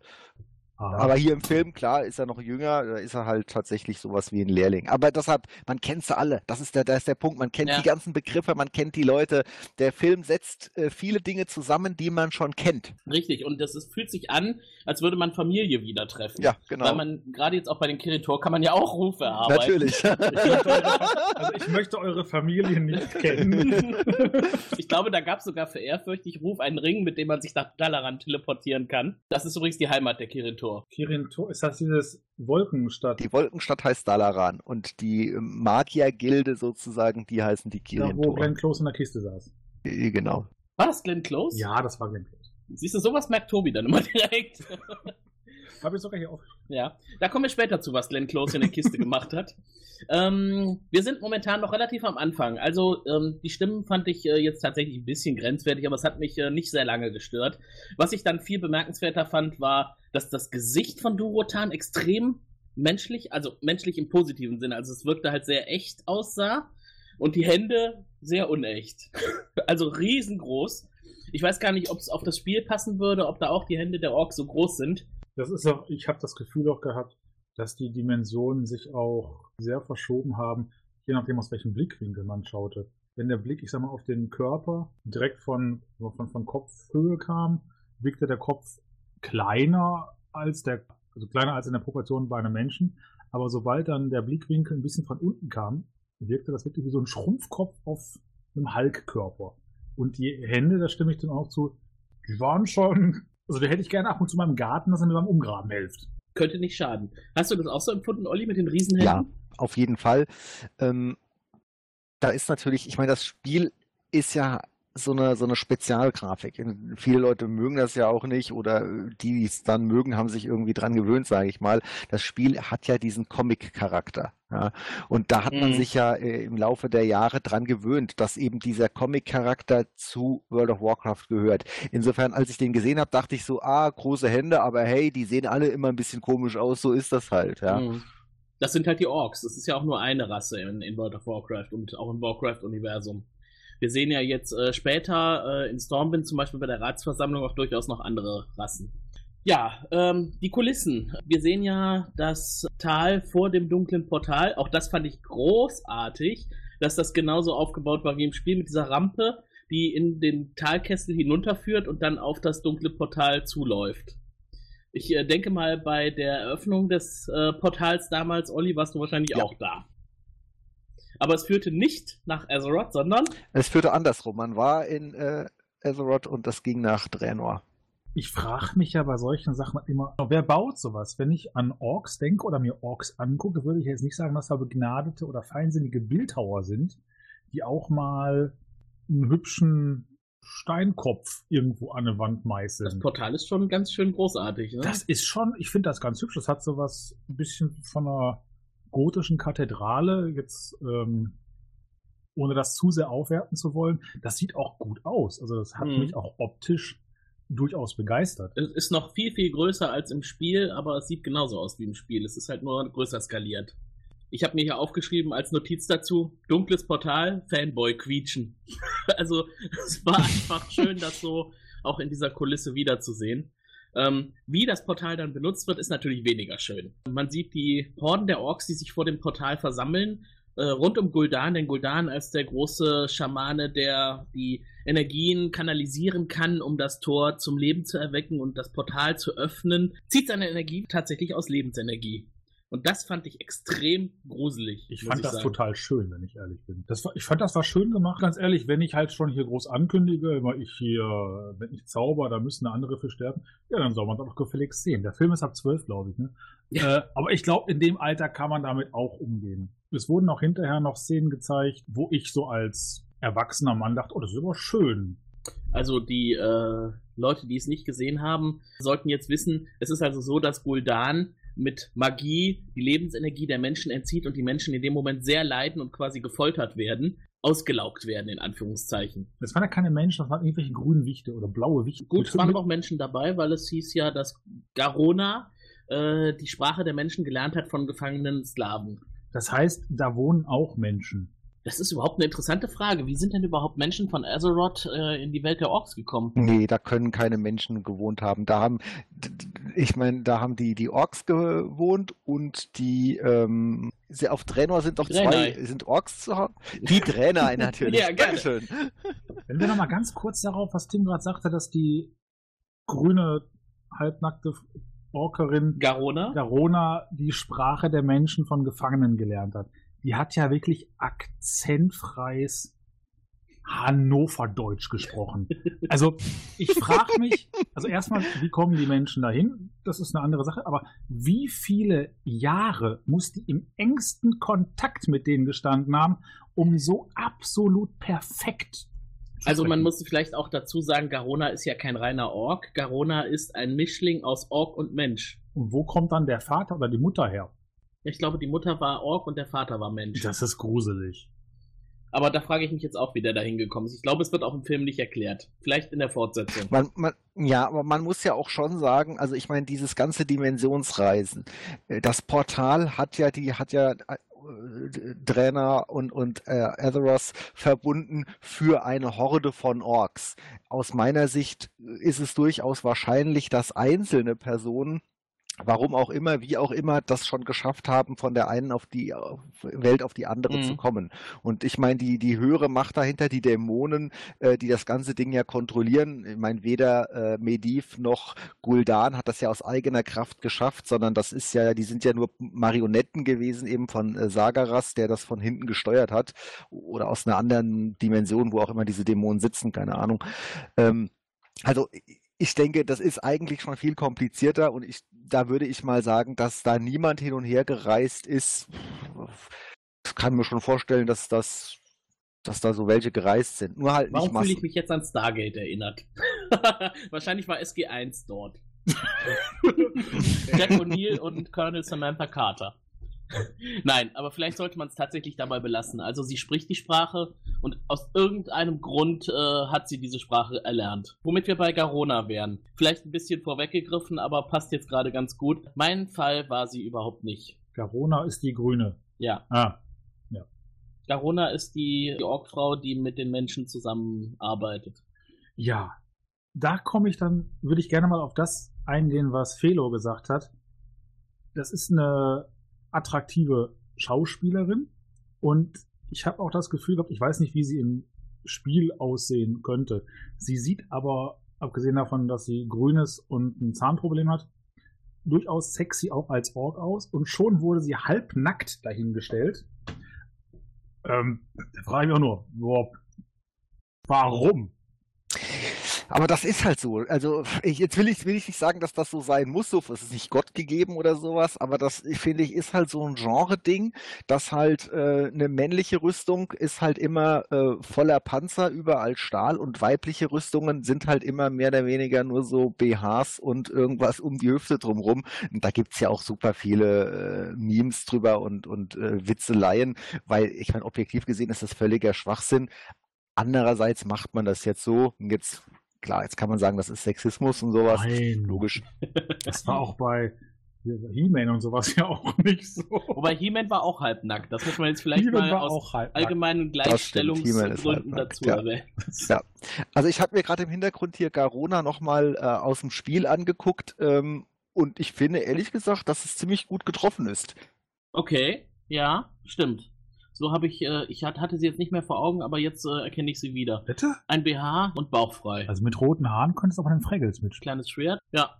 Aber hier im Film, klar, ist er noch jünger, da ist er halt tatsächlich sowas wie ein Lehrling. Aber deshalb, man kennt sie alle. Das ist der, das ist der Punkt. Man kennt Ja. die ganzen Begriffe, man kennt die Leute. Der Film setzt äh, viele Dinge zusammen, die man schon kennt. richtig. Und das ist, fühlt sich an, als würde man Familie wieder treffen. Ja, genau. Weil man, gerade jetzt auch bei den Kiritor, kann man ja auch Rufe erarbeiten. Natürlich. Ich möchte eure, also ich möchte eure Familie nicht kennen. ich glaube, da gab es sogar für ehrfürchtig Ruf einen Ring, mit dem man sich nach Dalaran teleportieren kann. Das ist übrigens die Heimat der Kiritor. Kirin Tor, ist das dieses Wolkenstadt? Die Wolkenstadt heißt Dalaran und die Magiergilde sozusagen, die heißen die Da, Kirin wo Glenn Close in der Kiste saß. Genau. War das Glenn Close? Ja, das war Glenn Close. Siehst du, sowas merkt Tobi dann immer direkt. Habe ich sogar hier aufgeschrieben. Ja, da kommen wir später zu, was Glenn Close in der Kiste gemacht hat. Ähm, wir sind momentan noch relativ am Anfang. Also ähm, die Stimmen fand ich äh, jetzt tatsächlich ein bisschen grenzwertig, aber es hat mich äh, nicht sehr lange gestört. Was ich dann viel bemerkenswerter fand, war, dass das Gesicht von Durotan extrem menschlich, also menschlich im positiven Sinne, also es wirkte halt sehr echt aussah und die Hände sehr unecht. also riesengroß. Ich weiß gar nicht, ob es auf das Spiel passen würde, ob da auch die Hände der Orks so groß sind. Das ist auch, ich habe das Gefühl auch gehabt, dass die Dimensionen sich auch sehr verschoben haben, je nachdem aus welchem Blickwinkel man schaute. Wenn der Blick, ich sag mal, auf den Körper direkt von, von, von Kopfhöhe kam, wirkte der Kopf kleiner als der, also kleiner als in der Proportion bei einem Menschen. Aber sobald dann der Blickwinkel ein bisschen von unten kam, wirkte das wirklich wie so ein Schrumpfkopf auf einem Hulk-Körper. Und die Hände, da stimme ich dann auch zu, die waren schon, also die hätte ich gerne ab und zu mal im Garten, dass er mir beim Umgraben hilft. Könnte nicht schaden. Hast du das auch so empfunden, Olli, mit den Riesenhänden? Ja, auf jeden Fall. Ähm, da ist natürlich, ich meine, das Spiel ist ja so eine, so eine Spezialgrafik. Viele Leute mögen das ja auch nicht oder die, die es dann mögen, haben sich irgendwie dran gewöhnt, sage ich mal. Das Spiel hat ja diesen Comic-Charakter. Ja? Und da hat man Mhm. sich ja äh, im Laufe der Jahre dran gewöhnt, dass eben dieser Comic-Charakter zu World of Warcraft gehört. Insofern, als ich den gesehen habe, dachte ich so, ah, große Hände, aber hey, die sehen alle immer ein bisschen komisch aus, so ist das halt. Ja. Mhm. Das sind halt die Orks. Das ist ja auch nur eine Rasse in, in World of Warcraft und auch im Warcraft-Universum. Wir sehen ja jetzt äh, später äh, in Stormwind zum Beispiel bei der Ratsversammlung auch durchaus noch andere Rassen. Ja, ähm, die Kulissen. Wir sehen ja das Tal vor dem dunklen Portal. Auch das fand ich großartig, dass das genauso aufgebaut war wie im Spiel mit dieser Rampe, die in den Talkessel hinunterführt und dann auf das dunkle Portal zuläuft. Ich äh, denke mal, bei der Eröffnung des äh, Portals damals, Olli, warst du wahrscheinlich Ja. auch da. Aber es führte nicht nach Azeroth, sondern Es führte andersrum. Man war in äh, Azeroth und das ging nach Draenor. Ich frage mich ja bei solchen Sachen immer, wer baut sowas? Wenn ich an Orks denke oder mir Orks angucke, würde ich jetzt nicht sagen, dass da begnadete oder feinsinnige Bildhauer sind, die auch mal einen hübschen Steinkopf irgendwo an eine Wand das meißeln. Portal ist schon ganz schön großartig. Ne? Das ist schon, ich finde das ganz hübsch. Das hat sowas ein bisschen von einer gotischen Kathedrale, jetzt ähm, ohne das zu sehr aufwerten zu wollen. Das sieht auch gut aus. Also das hat Mhm. mich auch optisch durchaus begeistert. Es ist noch viel, viel größer als im Spiel, aber es sieht genauso aus wie im Spiel. Es ist halt nur größer skaliert. Ich habe mir hier aufgeschrieben als Notiz dazu, dunkles Portal, Fanboy quietschen. also es war einfach schön, das so auch in dieser Kulisse wiederzusehen. Ähm, wie das Portal dann benutzt wird, ist natürlich weniger schön. Man sieht die Horden der Orks, die sich vor dem Portal versammeln, äh, rund um Gul'dan, denn Gul'dan als der große Schamane, der die Energien kanalisieren kann, um das Tor zum Leben zu erwecken und das Portal zu öffnen, zieht seine Energie tatsächlich aus Lebensenergie. Und das fand ich extrem gruselig. Ich fand das sagen. total schön, wenn ich ehrlich bin. Das war, ich fand das war schön gemacht, ganz ehrlich, wenn ich halt schon hier groß ankündige, weil ich hier, wenn ich zauber, da müssen andere für sterben, ja, dann soll man es auch gefälligst sehen. Der Film ist ab zwölf, glaube ich, ne? Ja. Äh, aber ich glaube, in dem Alter kann man damit auch umgehen. Es wurden auch hinterher noch Szenen gezeigt, wo ich so als erwachsener Mann dachte, oh, das ist aber schön. Also die äh, Leute, die es nicht gesehen haben, sollten jetzt wissen, es ist also so, dass Gul'dan mit Magie die Lebensenergie der Menschen entzieht und die Menschen in dem Moment sehr leiden und quasi gefoltert werden, ausgelaugt werden, in Anführungszeichen. Das waren ja keine Menschen, das waren irgendwelche grünen Wichte oder blaue Wichte. Gut, es waren auch Menschen dabei, weil es hieß ja, dass Garona äh, die Sprache der Menschen gelernt hat von gefangenen Sklaven. Das heißt, da wohnen auch Menschen. Das ist überhaupt eine interessante Frage. Wie sind denn überhaupt Menschen von Azeroth äh, in die Welt der Orks gekommen? Nee, da können keine Menschen gewohnt haben. Da haben, ich meine, da haben die, die Orks gewohnt und die, ähm, sie- auf Draenor sind doch zwei, sind Orks zu Hause? Die Draenei natürlich. Ja, gerne. Dankeschön. Wenn wir noch mal ganz kurz darauf, was Tim gerade sagte, dass die grüne, halbnackte Orkerin Garona? Garona die Sprache der Menschen von Gefangenen gelernt hat. Die hat ja wirklich akzentfreies Hannover-Deutsch gesprochen. Also ich frage mich, also erstmal, wie kommen die Menschen dahin? Das ist eine andere Sache, aber wie viele Jahre muss die im engsten Kontakt mit denen gestanden haben, um so absolut perfekt zu Also man muss vielleicht auch dazu sagen, Garona ist ja kein reiner Ork. Garona ist ein Mischling aus Ork und Mensch. Und wo kommt dann der Vater oder die Mutter her? Ich glaube, die Mutter war Ork und der Vater war Mensch. Das ist gruselig. Aber da frage ich mich jetzt auch, wie der da hingekommen ist. Ich glaube, es wird auch im Film nicht erklärt. Vielleicht in der Fortsetzung. Man, man, ja, aber man muss ja auch schon sagen, also ich meine, dieses ganze Dimensionsreisen, äh, das Portal hat ja die, hat ja Draenor und, und äh, Azeroth verbunden für eine Horde von Orks. Aus meiner Sicht ist es durchaus wahrscheinlich, dass einzelne Personen warum auch immer, wie auch immer, das schon geschafft haben, von der einen auf die auf Welt auf die andere Mhm. zu kommen. Und ich meine, die, die höhere Macht dahinter, die Dämonen, äh, die das ganze Ding ja kontrollieren, ich meine, weder äh, Medivh noch Gul'dan hat das ja aus eigener Kraft geschafft, sondern das ist ja, die sind ja nur Marionetten gewesen, eben von äh, Sagaras, der das von hinten gesteuert hat, oder aus einer anderen Dimension, wo auch immer diese Dämonen sitzen, keine Ahnung. Ähm, also ich denke, das ist eigentlich schon viel komplizierter und ich, da würde ich mal sagen, dass da niemand hin und her gereist ist. Ich kann mir schon vorstellen, dass das, dass da so welche gereist sind. Nur halt Warum nicht fühle ich mich jetzt an Stargate erinnert? Wahrscheinlich war SG1 dort. Jack O'Neill und Colonel Samantha Carter. Nein, aber vielleicht sollte man es tatsächlich dabei belassen. Also sie spricht die Sprache und aus irgendeinem Grund äh, hat sie diese Sprache erlernt. Womit wir bei Garona wären. Vielleicht ein bisschen vorweggegriffen, aber passt jetzt gerade ganz gut. Mein Fall war sie überhaupt nicht. Garona ist die Grüne. Ja. Ah, Garona ist die, die Orkfrau, die mit den Menschen zusammenarbeitet. ja. Da komme ich dann, würde ich gerne mal auf das eingehen, was Felo gesagt hat. Das ist eine attraktive Schauspielerin und ich habe auch das Gefühl gehabt, ich weiß nicht, wie sie im Spiel aussehen könnte. Sie sieht aber, abgesehen davon, dass sie grünes und ein Zahnproblem hat, durchaus sexy auch als Ork aus und schon wurde sie halbnackt dahingestellt. Ähm, da frage ich mich auch nur, boah, warum? Aber das ist halt so. Also ich, jetzt will ich, will ich nicht sagen, dass das so sein muss, so es ist nicht Gott gegeben oder sowas, aber das finde ich ist halt so ein Genre-Ding, dass halt äh, eine männliche Rüstung ist halt immer äh, voller Panzer, überall Stahl und weibliche Rüstungen sind halt immer mehr oder weniger nur so BHs und irgendwas um die Hüfte drumrum. Und da gibt's ja auch super viele äh, Memes drüber und, und äh, Witzeleien, weil ich meine, objektiv gesehen ist das völliger Schwachsinn. Andererseits macht man das jetzt so, und jetzt klar, jetzt kann man sagen, das ist Sexismus und sowas. Nein. Logisch. Das war auch bei He-Man und sowas ja auch nicht so. Wobei He-Man war auch halbnackt. Das muss man jetzt vielleicht mal aus allgemeinen Gleichstellungsgründen dazu ja. erwähnen. Ja. Also ich habe mir gerade im Hintergrund hier Garona nochmal äh, aus dem Spiel angeguckt ähm, und ich finde ehrlich gesagt, dass es ziemlich gut getroffen ist. Okay, ja, stimmt. So habe ich, äh, ich hat- hatte sie jetzt nicht mehr vor Augen, aber jetzt äh, erkenne ich sie wieder. Bitte? Ein BH und bauchfrei. Also mit roten Haaren könntest du auch den Fraggles mitspielen. Kleines Schwert. Ja.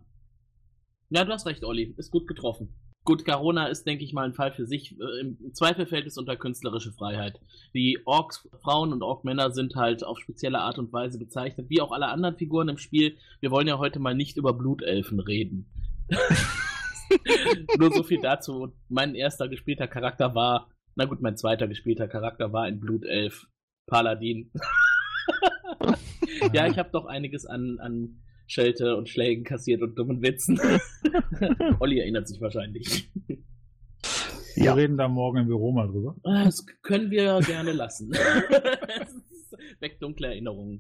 Ja, du hast recht, Olli. Ist gut getroffen. Gut, Garona ist, denke ich mal, ein Fall für sich. Äh, Im Zweifel fällt es unter künstlerische Freiheit. Die Orks, Frauen und Orkmänner sind halt auf spezielle Art und Weise bezeichnet, wie auch alle anderen Figuren im Spiel. Wir wollen ja heute mal nicht über Blutelfen reden. Nur so viel dazu. Mein erster gespielter Charakter war, na gut, mein zweiter gespielter Charakter war ein Blutelf. Paladin. ja, ich habe doch einiges an, an Schelte und Schlägen kassiert und dummen Witzen. Olli erinnert sich wahrscheinlich. Wir Ja. reden da morgen im Büro mal drüber. Das können wir gerne lassen. Weg dunkle Erinnerungen.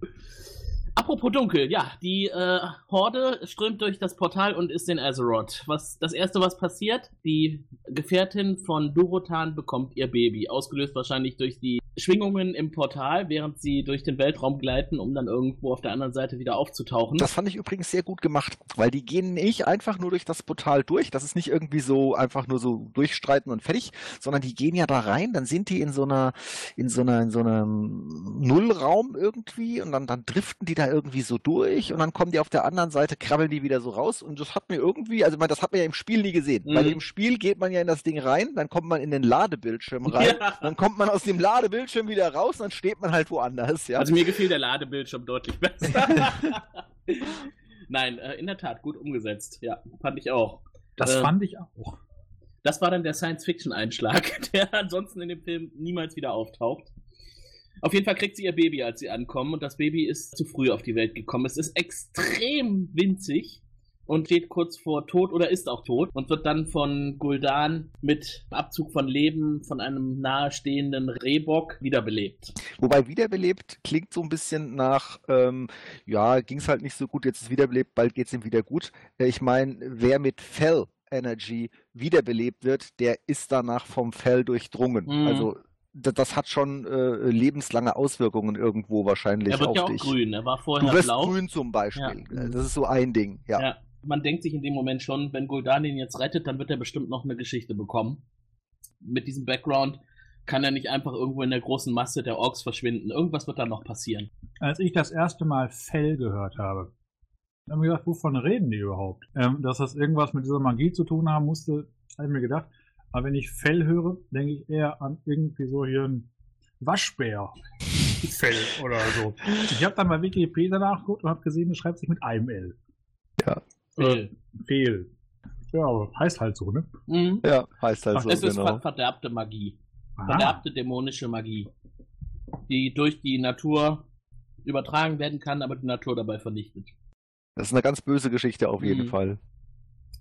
Apropos dunkel, ja, die äh, Horde strömt durch das Portal und ist in Azeroth. Was, das erste, was passiert, die Gefährtin von Durotan bekommt ihr Baby, ausgelöst wahrscheinlich durch die Schwingungen im Portal, während sie durch den Weltraum gleiten, um dann irgendwo auf der anderen Seite wieder aufzutauchen. Das fand ich übrigens sehr gut gemacht, weil die gehen nicht einfach nur durch das Portal durch. Das ist nicht irgendwie so einfach nur so durchstreiten und fertig, sondern die gehen ja da rein, dann sind die in so einer, in so einer, in so einem Nullraum irgendwie und dann, dann driften die da irgendwie so durch und dann kommen die auf der anderen Seite, krabbeln die wieder so raus und das hat mir irgendwie, also das hat man ja im Spiel nie gesehen, weil Mhm. im Spiel geht man ja in das Ding rein, dann kommt man in den Ladebildschirm rein, Ja. dann kommt man aus dem Ladebildschirm wieder raus, dann steht man halt woanders, ja. Also mir gefiel der Ladebildschirm deutlich besser. Nein, äh, in der Tat, gut umgesetzt. Ja, fand ich auch. Das Äh, fand ich auch. Das war dann der Science-Fiction-Einschlag, der ansonsten in dem Film niemals wieder auftaucht. Auf jeden Fall kriegt sie ihr Baby, als sie ankommen, und das Baby ist zu früh auf die Welt gekommen. Es ist extrem winzig und steht kurz vor Tod oder ist auch tot und wird dann von Guldan mit Abzug von Leben von einem nahestehenden Rehbock wiederbelebt. Wobei wiederbelebt klingt so ein bisschen nach, ähm, ja, ging es halt nicht so gut, jetzt ist wiederbelebt, bald geht es ihm wieder gut. Äh, Ich meine, wer mit Fell Energy wiederbelebt wird, der ist danach vom Fell durchdrungen. Mhm. Also da- das hat schon äh, lebenslange Auswirkungen irgendwo wahrscheinlich Er wird auf ja auch dich. grün, er war Du vorher wirst blau. grün zum Beispiel. Ja. Das ist so ein Ding, ja. Ja. Man denkt sich in dem Moment schon, wenn Guldan ihn jetzt rettet, dann wird er bestimmt noch eine Geschichte bekommen. Mit diesem Background kann er nicht einfach irgendwo in der großen Masse der Orks verschwinden. Irgendwas wird da noch passieren. Als ich das erste Mal Fell gehört habe, habe ich mir gedacht, wovon reden die überhaupt? Ähm, dass das irgendwas mit dieser Magie zu tun haben musste, habe ich mir gedacht. Aber wenn ich Fell höre, denke ich eher an irgendwie so hier ein Waschbär. Fell oder so. Ich habe dann bei Wikipedia nachgeguckt und habe gesehen, es schreibt sich mit einem L. Phil. Fehl. Ja, aber heißt halt so, ne? Mhm. Ja, heißt halt Ach, so, es ist genau. ver verderbte Magie. Ah, Verderbte dämonische Magie. Die durch die Natur übertragen werden kann, aber die Natur dabei vernichtet. Das ist eine ganz böse Geschichte auf jeden Mhm. Fall.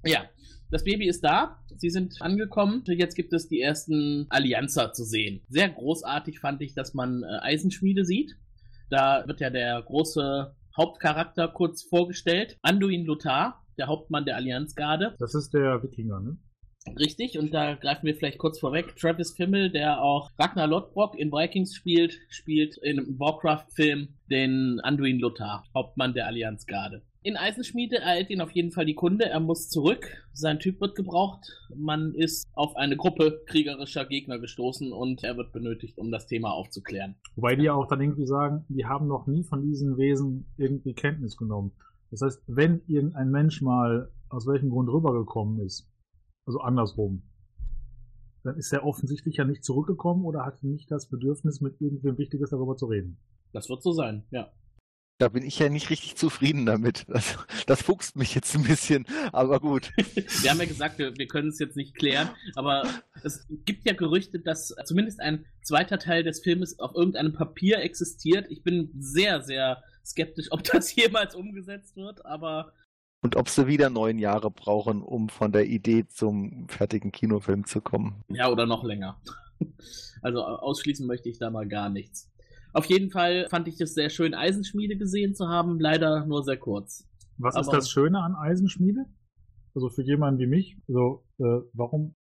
Ja, das Baby ist da. Sie sind angekommen. Jetzt gibt es die ersten Allianzer zu sehen. Sehr großartig fand ich, dass man äh, Eisenschmiede sieht. Da wird ja der große Hauptcharakter kurz vorgestellt. Anduin Lothar, der Hauptmann der Allianzgarde. Das ist der Wikinger, ne? Richtig, und da greifen wir vielleicht kurz vorweg. Travis Fimmel, der auch Ragnar Lodbrok in Vikings spielt, spielt in einem Warcraft-Film den Anduin Lothar, Hauptmann der Allianzgarde. In Eisenschmiede ereilt ihn auf jeden Fall die Kunde, er muss zurück, sein Typ wird gebraucht, man ist auf eine Gruppe kriegerischer Gegner gestoßen und er wird benötigt, um das Thema aufzuklären. Wobei die ja auch dann irgendwie sagen, die haben noch nie von diesen Wesen irgendwie Kenntnis genommen. Das heißt, wenn irgendein Mensch mal aus welchem Grund rübergekommen ist, also andersrum, dann ist er offensichtlich ja nicht zurückgekommen oder hatte nicht das Bedürfnis, mit irgendwem Wichtiges darüber zu reden. Das wird so sein, ja. Da bin ich ja nicht richtig zufrieden damit. Das, das fuchst mich jetzt ein bisschen, aber gut. Wir haben ja gesagt, wir, wir können es jetzt nicht klären, aber es gibt ja Gerüchte, dass zumindest ein zweiter Teil des Filmes auf irgendeinem Papier existiert. Ich bin sehr, sehr skeptisch, ob das jemals umgesetzt wird, aber Und ob sie wieder neun Jahre brauchen, um von der Idee zum fertigen Kinofilm zu kommen. ja, oder noch länger. Also ausschließen möchte ich da mal gar nichts. Auf jeden Fall fand ich es sehr schön, Eisenschmiede gesehen zu haben, leider nur sehr kurz. Was ist Aber- das Schöne an Eisenschmiede? Also für jemanden wie mich, also äh, warum?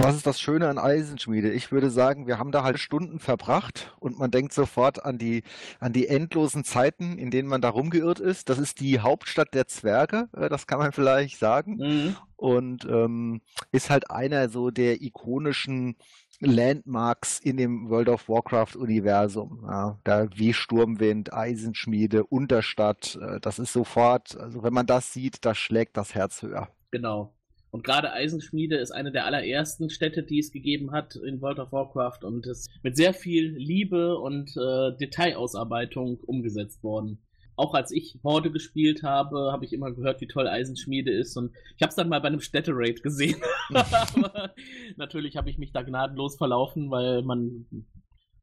Was ist das Schöne an Eisenschmiede? Ich würde sagen, wir haben da halt Stunden verbracht und man denkt sofort an die, an die endlosen Zeiten, in denen man da rumgeirrt ist. Das ist die Hauptstadt der Zwerge, äh, das kann man vielleicht sagen. Mhm. und ähm, ist halt einer so der ikonischen Landmarks in dem World of Warcraft Universum. Ja, da wie Sturmwind, Eisenschmiede, Unterstadt, äh, das ist sofort, also wenn man das sieht, da schlägt das Herz höher. Genau. Und gerade Eisenschmiede ist eine der allerersten Städte, die es gegeben hat in World of Warcraft und ist mit sehr viel Liebe und äh, Detailausarbeitung umgesetzt worden. Auch als ich Horde gespielt habe, habe ich immer gehört, wie toll Eisenschmiede ist und ich habe es dann mal bei einem Städteraid gesehen. Natürlich habe ich mich da gnadenlos verlaufen, weil man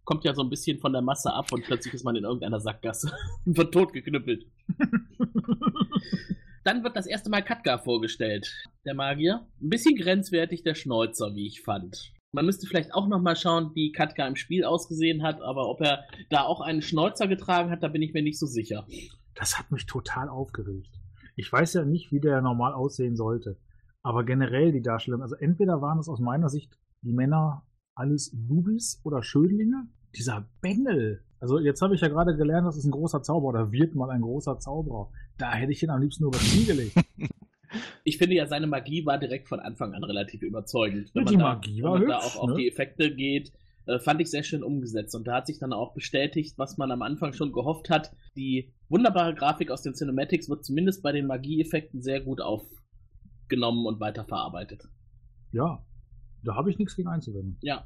kommt ja so ein bisschen von der Masse ab und plötzlich ist man in irgendeiner Sackgasse und wird totgeknüppelt. Dann wird das erste Mal Katka vorgestellt, der Magier. Ein bisschen grenzwertig der Schnäuzer, wie ich fand. Man müsste vielleicht auch nochmal schauen, wie Katka im Spiel ausgesehen hat, aber ob er da auch einen Schnäuzer getragen hat, da bin ich mir nicht so sicher. Das hat mich total aufgeregt. Ich weiß ja nicht, wie der normal aussehen sollte. Aber generell die Darstellung, also entweder waren es aus meiner Sicht die Männer alles Bubis oder Schönlinge. Dieser Bengel. Also jetzt habe ich ja gerade gelernt, das ist ein großer Zauberer oder wird mal ein großer Zauberer. Da hätte ich ihn am liebsten nur über Knie gelegt. Ich finde ja, seine Magie war direkt von Anfang an relativ überzeugend. Wenn Ja, man die da, Magie wenn war man da hübsch, auch auf ne? die Effekte geht, äh, fand ich sehr schön umgesetzt. Und da hat sich dann auch bestätigt, was man am Anfang schon gehofft hat. Die wunderbare Grafik aus den Cinematics wird zumindest bei den Magieeffekten sehr gut aufgenommen und weiterverarbeitet. Ja, da habe ich nichts gegen einzuwenden. Ja.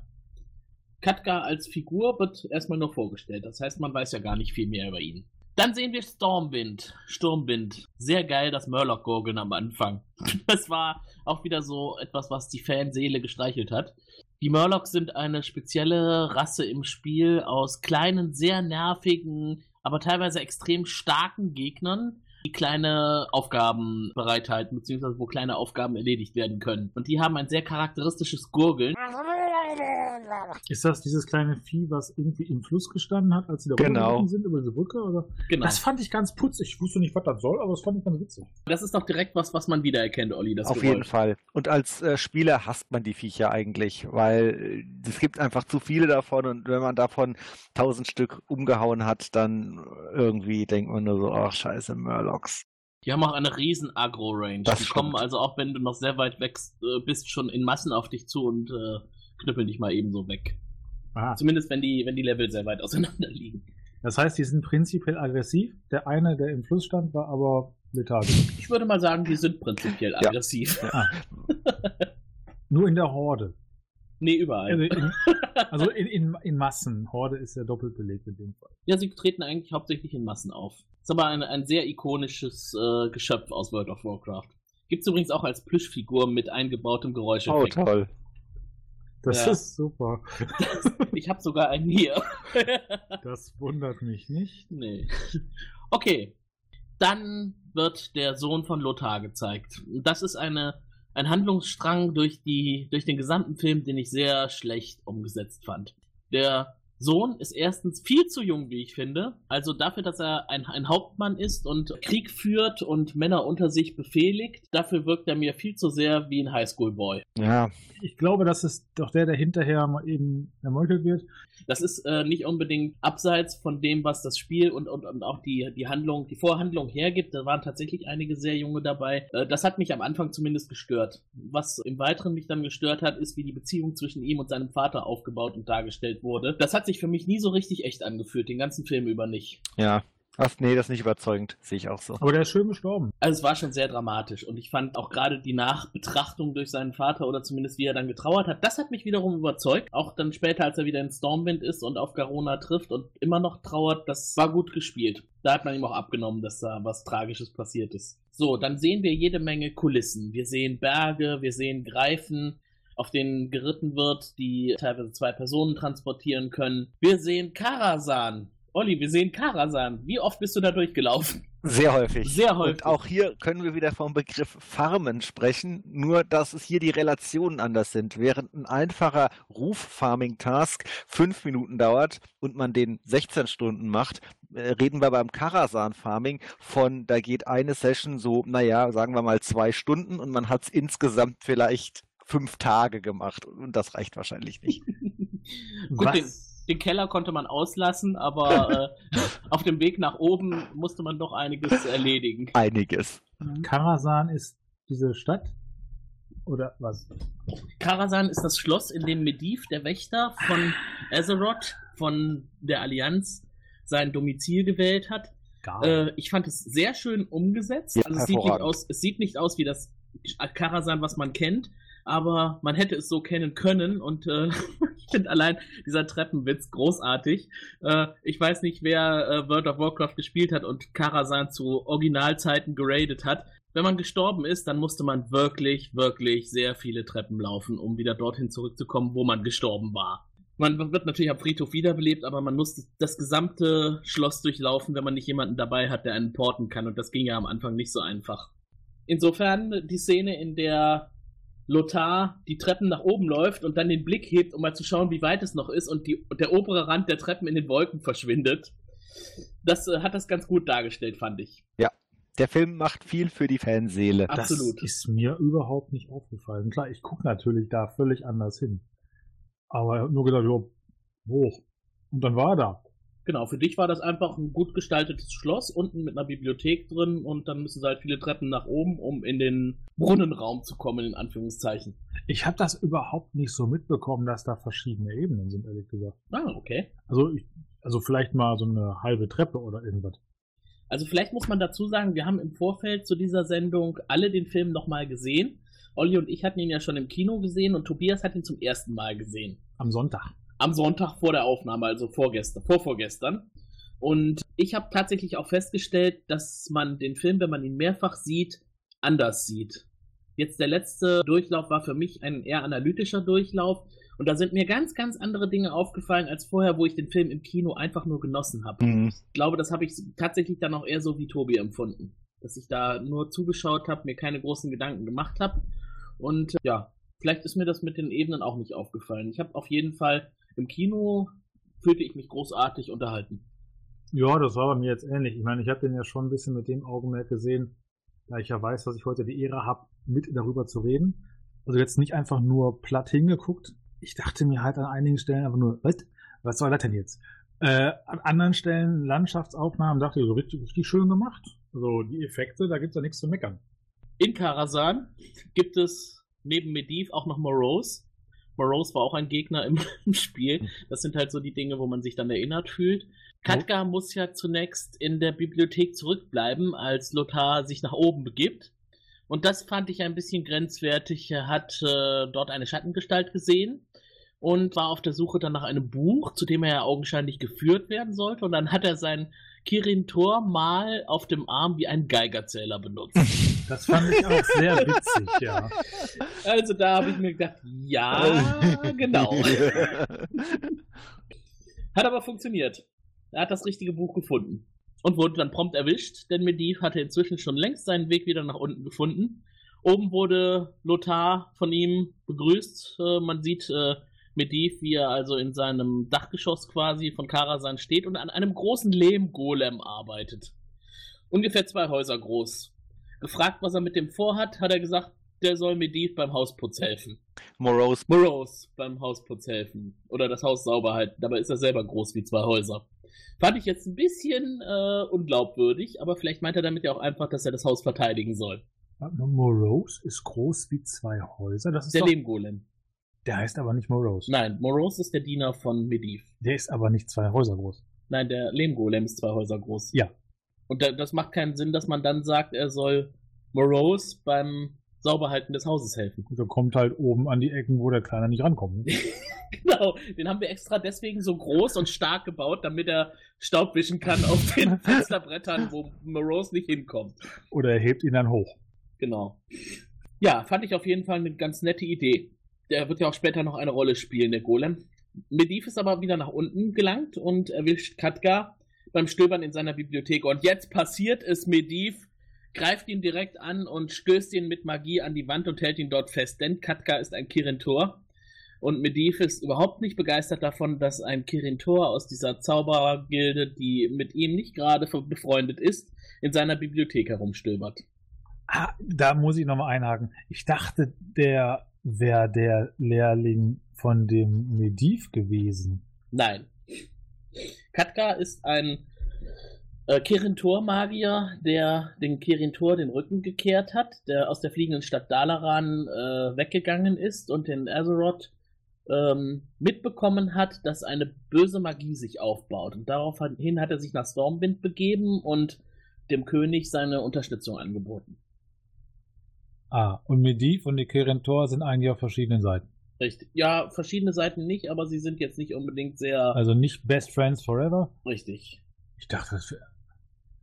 Katka als Figur wird erstmal nur vorgestellt. Das heißt, man weiß ja gar nicht viel mehr über ihn. Dann sehen wir Stormwind. Sturmwind. Sehr geil, das Murloc-Gurgeln am Anfang. Das war auch wieder so etwas, was die Fanseele gestreichelt hat. Die Murlocs sind eine spezielle Rasse im Spiel aus kleinen, sehr nervigen, aber teilweise extrem starken Gegnern, die kleine Aufgaben bereithalten, beziehungsweise wo kleine Aufgaben erledigt werden können. Und die haben ein sehr charakteristisches Gurgeln. Ist das dieses kleine Vieh, was irgendwie im Fluss gestanden hat, als sie da Genau. sind über diese Brücke? Oder? Genau. Das fand ich ganz putzig. Ich wusste nicht, was das soll, aber das fand ich ganz witzig. Das ist doch direkt was, was man wiedererkennt, Olli, das Auf Geräusch. jeden Fall. Und als äh, Spieler hasst man die Viecher eigentlich, weil äh, es gibt einfach zu viele davon und wenn man davon tausend Stück umgehauen hat, dann irgendwie denkt man nur so, ach scheiße, Murlocs. Die haben auch eine riesen Agro-Range. Das Die stimmt. kommen also auch, wenn du noch sehr weit weg äh, bist, schon in Massen auf dich zu und äh, knüppeln dich mal ebenso weg. Ah, Zumindest wenn die, wenn die Level sehr weit auseinander liegen. das heißt, die sind prinzipiell aggressiv. Der eine, der im Fluss stand, war aber lethargisch. Ich würde mal sagen, die sind prinzipiell Ja. aggressiv. Ah. Nur in der Horde. nee, überall. Also, in, also in, in, in Massen. Horde ist ja doppelt belegt in dem Fall. Ja, sie treten eigentlich hauptsächlich in Massen auf. Ist aber ein, ein sehr ikonisches äh, Geschöpf aus World of Warcraft. Gibt's übrigens auch als Plüschfigur mit eingebautem Oh, Geräuscheffekt. toll. Das Ja. ist super. ich habe sogar einen hier. Das wundert mich nicht. nee. Okay. Dann wird der Sohn von Lothar gezeigt. Das ist eine, ein Handlungsstrang durch, die, durch den gesamten Film, den ich sehr schlecht umgesetzt fand. Der Sohn ist erstens viel zu jung, wie ich finde. Also dafür, dass er ein, ein, Hauptmann ist und Krieg führt und Männer unter sich befehligt, dafür wirkt er mir viel zu sehr wie ein Highschool-Boy. Ja. Ich glaube, das ist doch der, der hinterher eben ermeuchelt wird. Das ist äh, nicht unbedingt abseits von dem, was das Spiel und, und, und auch die, die Handlung, die Vorhandlung hergibt. Da waren tatsächlich einige sehr junge dabei. Äh, das hat mich am Anfang zumindest gestört. Was im Weiteren mich dann gestört hat, ist, wie die Beziehung zwischen ihm und seinem Vater aufgebaut und dargestellt wurde. Das hat sich für mich nie so richtig echt angefühlt, den ganzen Film über nicht. Ja, Ach nee, das ist nicht überzeugend, sehe ich auch so. Aber der ist schön gestorben. Also es war schon sehr dramatisch und ich fand auch gerade die Nachbetrachtung durch seinen Vater oder zumindest wie er dann getrauert hat, das hat mich wiederum überzeugt. Auch dann später, als er wieder in Stormwind ist und auf Garona trifft und immer noch trauert, das war gut gespielt. Da hat man ihm auch abgenommen, dass da was Tragisches passiert ist. So, dann sehen wir jede Menge Kulissen. Wir sehen Berge, wir sehen Greifen, auf denen geritten wird, die teilweise zwei Personen transportieren können. Wir sehen Karasan, Olli, wir sehen Karasan. Wie oft bist du da durchgelaufen? Sehr häufig. Sehr häufig. Und auch hier können wir wieder vom Begriff Farmen sprechen, nur dass es hier die Relationen anders sind. Während ein einfacher Ruf-Farming-Task fünf Minuten dauert und man den 16 Stunden macht, äh, reden wir beim Karasan-Farming von, da geht eine Session so, naja, sagen wir mal zwei Stunden und man hat es insgesamt vielleicht fünf Tage gemacht und das reicht wahrscheinlich nicht. Gut, den, den Keller konnte man auslassen, aber äh, auf dem Weg nach oben musste man doch einiges erledigen. Einiges. Karasan ist diese Stadt? Oder was? Karasan ist das Schloss, in dem Mediv, der Wächter von Azeroth, von der Allianz, sein Domizil gewählt hat. Äh, ich fand es sehr schön umgesetzt. Ja, also es sieht, nicht aus, es sieht nicht aus wie das Karasan, was man kennt, aber man hätte es so kennen können und äh, ich finde allein dieser Treppenwitz großartig. Äh, ich weiß nicht, wer äh, World of Warcraft gespielt hat und Karasan zu Originalzeiten geradet hat. Wenn man gestorben ist, dann musste man wirklich, wirklich sehr viele Treppen laufen, um wieder dorthin zurückzukommen, wo man gestorben war. Man wird natürlich am Friedhof wiederbelebt, aber man muss das gesamte Schloss durchlaufen, wenn man nicht jemanden dabei hat, der einen porten kann. Und das ging ja am Anfang nicht so einfach. Insofern die Szene, in der Lothar die Treppen nach oben läuft und dann den Blick hebt, um mal zu schauen, wie weit es noch ist und, die, und der obere Rand der Treppen in den Wolken verschwindet. Das äh, hat das ganz gut dargestellt, fand ich. Ja, der Film macht viel für die Fanseele. Absolut. Das ist mir überhaupt nicht aufgefallen. Klar, ich gucke natürlich da völlig anders hin. Aber ich habe nur gedacht, jo, hoch. Und dann war er da. Genau, für dich war das einfach ein gut gestaltetes Schloss unten mit einer Bibliothek drin und dann müssen sie halt viele Treppen nach oben, um in den Brunnenraum zu kommen, in Anführungszeichen. Ich habe das überhaupt nicht so mitbekommen, dass da verschiedene Ebenen sind, ehrlich gesagt. Ah, okay. Also, ich, also vielleicht mal so eine halbe Treppe oder irgendwas. Also vielleicht muss man dazu sagen, wir haben im Vorfeld zu dieser Sendung alle den Film nochmal gesehen. Olli und ich hatten ihn ja schon im Kino gesehen und Tobias hat ihn zum ersten Mal gesehen. Am Sonntag am Sonntag vor der Aufnahme, also vorgestern, vorvorgestern. Und ich habe tatsächlich auch festgestellt, dass man den Film, wenn man ihn mehrfach sieht, anders sieht. Jetzt der letzte Durchlauf war für mich ein eher analytischer Durchlauf. Und da sind mir ganz, ganz andere Dinge aufgefallen als vorher, wo ich den Film im Kino einfach nur genossen habe. Mhm. Ich glaube, das habe ich tatsächlich dann auch eher so wie Tobi empfunden. Dass ich da nur zugeschaut habe, mir keine großen Gedanken gemacht habe. Und ja, vielleicht ist mir das mit den Ebenen auch nicht aufgefallen. Ich habe auf jeden Fall im Kino fühlte ich mich großartig unterhalten. Ja, das war bei mir jetzt ähnlich. Ich meine, ich habe den ja schon ein bisschen mit dem Augenmerk gesehen, da ich ja weiß, dass ich heute die Ehre habe, mit darüber zu reden. Also jetzt nicht einfach nur platt hingeguckt. Ich dachte mir halt an einigen Stellen einfach nur, was, was soll das denn jetzt? Äh, an anderen Stellen Landschaftsaufnahmen dachte ich, so richtig, richtig schön gemacht. Also die Effekte, da gibt es ja nichts zu meckern. In Karasan gibt es neben Mediv auch noch Morose. Morose war auch ein Gegner im, im, Spiel. Das sind halt so die Dinge, wo man sich dann erinnert fühlt. Katka oh. muss ja zunächst in der Bibliothek zurückbleiben, als Lothar sich nach oben begibt. Und das fand ich ein bisschen grenzwertig. Er hat äh, dort eine Schattengestalt gesehen und war auf der Suche dann nach einem Buch, zu dem er ja augenscheinlich geführt werden sollte. Und dann hat er sein Kirin Tor mal auf dem Arm wie ein Geigerzähler benutzt. Das fand ich auch sehr witzig, ja. Also da habe ich mir gedacht, ja, genau. hat aber funktioniert. Er hat das richtige Buch gefunden und wurde dann prompt erwischt, denn Mediv hatte inzwischen schon längst seinen Weg wieder nach unten gefunden. Oben wurde Lothar von ihm begrüßt. Äh, man sieht äh, Medivh, wie er also in seinem Dachgeschoss quasi von Karasan steht und an einem großen Lehmgolem arbeitet. Ungefähr zwei Häuser groß. Gefragt, was er mit dem vorhat, hat er gesagt, der soll Medivh beim Hausputz helfen. Morose. Morose beim Hausputz helfen. Oder das Haus sauber halten. Dabei ist er selber groß wie zwei Häuser. Fand ich jetzt ein bisschen äh, unglaubwürdig, aber vielleicht meint er damit ja auch einfach, dass er das Haus verteidigen soll. Morose ist groß wie zwei Häuser. Das ist Der doch, Lehmgolem. der heißt aber nicht Morose. Nein, Morose ist der Diener von Medivh. Der ist aber nicht zwei Häuser groß. Nein, der Lehmgolem ist zwei Häuser groß. Ja. Und da, das macht keinen Sinn, dass man dann sagt, er soll Morose beim Sauberhalten des Hauses helfen. Der kommt halt oben an die Ecken, wo der Kleine nicht rankommt. genau, den haben wir extra deswegen so groß und stark gebaut, damit er Staub wischen kann auf den Fensterbrettern, wo Morose nicht hinkommt. Oder er hebt ihn dann hoch. Genau. Ja, fand ich auf jeden Fall eine ganz nette Idee. Der wird ja auch später noch eine Rolle spielen, der Golem. Medivh ist aber wieder nach unten gelangt und erwischt Katka beim Stöbern in seiner Bibliothek. Und jetzt passiert es Medivh, greift ihn direkt an und stößt ihn mit Magie an die Wand und hält ihn dort fest. Denn Katka ist ein Kirintor. Und Medivh ist überhaupt nicht begeistert davon, dass ein Kirintor aus dieser Zauberergilde, die mit ihm nicht gerade befreundet ist, in seiner Bibliothek herumstöbert. Ah, da muss ich nochmal einhaken. Ich dachte, der wäre der Lehrling von dem Medivh gewesen. Nein. Katka ist ein äh, Kirintor-Magier, der den Kirintor den Rücken gekehrt hat, der aus der fliegenden Stadt Dalaran äh, weggegangen ist und in Azeroth ähm, mitbekommen hat, dass eine böse Magie sich aufbaut. Und daraufhin hat er sich nach Stormwind begeben und dem König seine Unterstützung angeboten. Ah, und Medivh und die Kerentor sind eigentlich auf verschiedenen Seiten. Richtig. Ja, verschiedene Seiten nicht, aber sie sind jetzt nicht unbedingt sehr Also nicht Best Friends Forever. richtig. Ich dachte, das wäre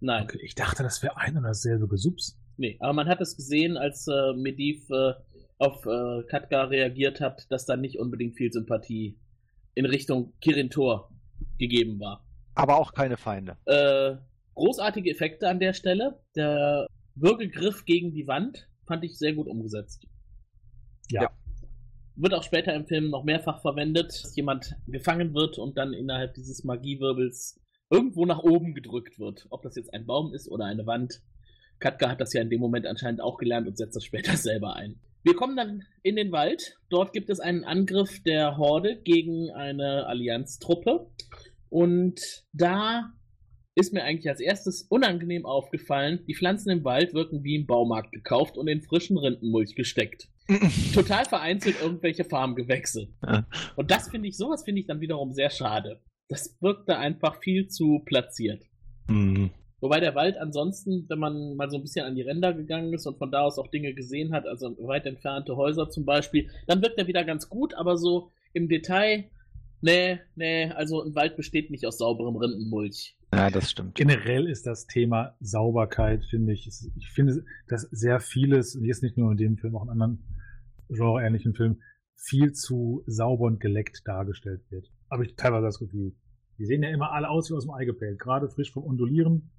Nein. okay, ich dachte, das wäre ein und dasselbe Gesups. Nee, aber man hat es gesehen, als äh, Medivh äh, auf äh, Katka reagiert hat, dass da nicht unbedingt viel Sympathie in Richtung Kirintor gegeben war. Aber auch keine Feinde. Äh, großartige Effekte an der Stelle. Der Würgegriff gegen die Wand fand ich sehr gut umgesetzt. Ja. Ja. Wird auch später im Film noch mehrfach verwendet, dass jemand gefangen wird und dann innerhalb dieses Magiewirbels irgendwo nach oben gedrückt wird. Ob das jetzt ein Baum ist oder eine Wand. Katka hat das ja in dem Moment anscheinend auch gelernt und setzt das später selber ein. Wir kommen dann in den Wald. Dort gibt es einen Angriff der Horde gegen eine Allianztruppe. Und da ist mir eigentlich als erstes unangenehm aufgefallen, die Pflanzen im Wald wirken wie im Baumarkt gekauft und in frischen Rindenmulch gesteckt. Total vereinzelt irgendwelche Farmgewächse. Ja. Und das finde ich, sowas finde ich dann wiederum sehr schade. Das wirkte einfach viel zu platziert. Hm. Wobei der Wald ansonsten, wenn man mal so ein bisschen an die Ränder gegangen ist und von da aus auch Dinge gesehen hat, also weit entfernte Häuser zum Beispiel, dann wirkt er wieder ganz gut, aber so im Detail, nee, nee, also ein Wald besteht nicht aus sauberem Rindenmulch. Ja, das stimmt. Generell ist das Thema Sauberkeit, finde ich, ist- ich finde, dass sehr vieles, und jetzt nicht nur in dem Film, auch in anderen genreähnlichen Filmen, viel zu sauber und geleckt dargestellt wird. Aber ich teilweise das Gefühl. Die sehen ja immer alle aus wie aus dem Ei gepellt, gerade frisch vom Ondulieren.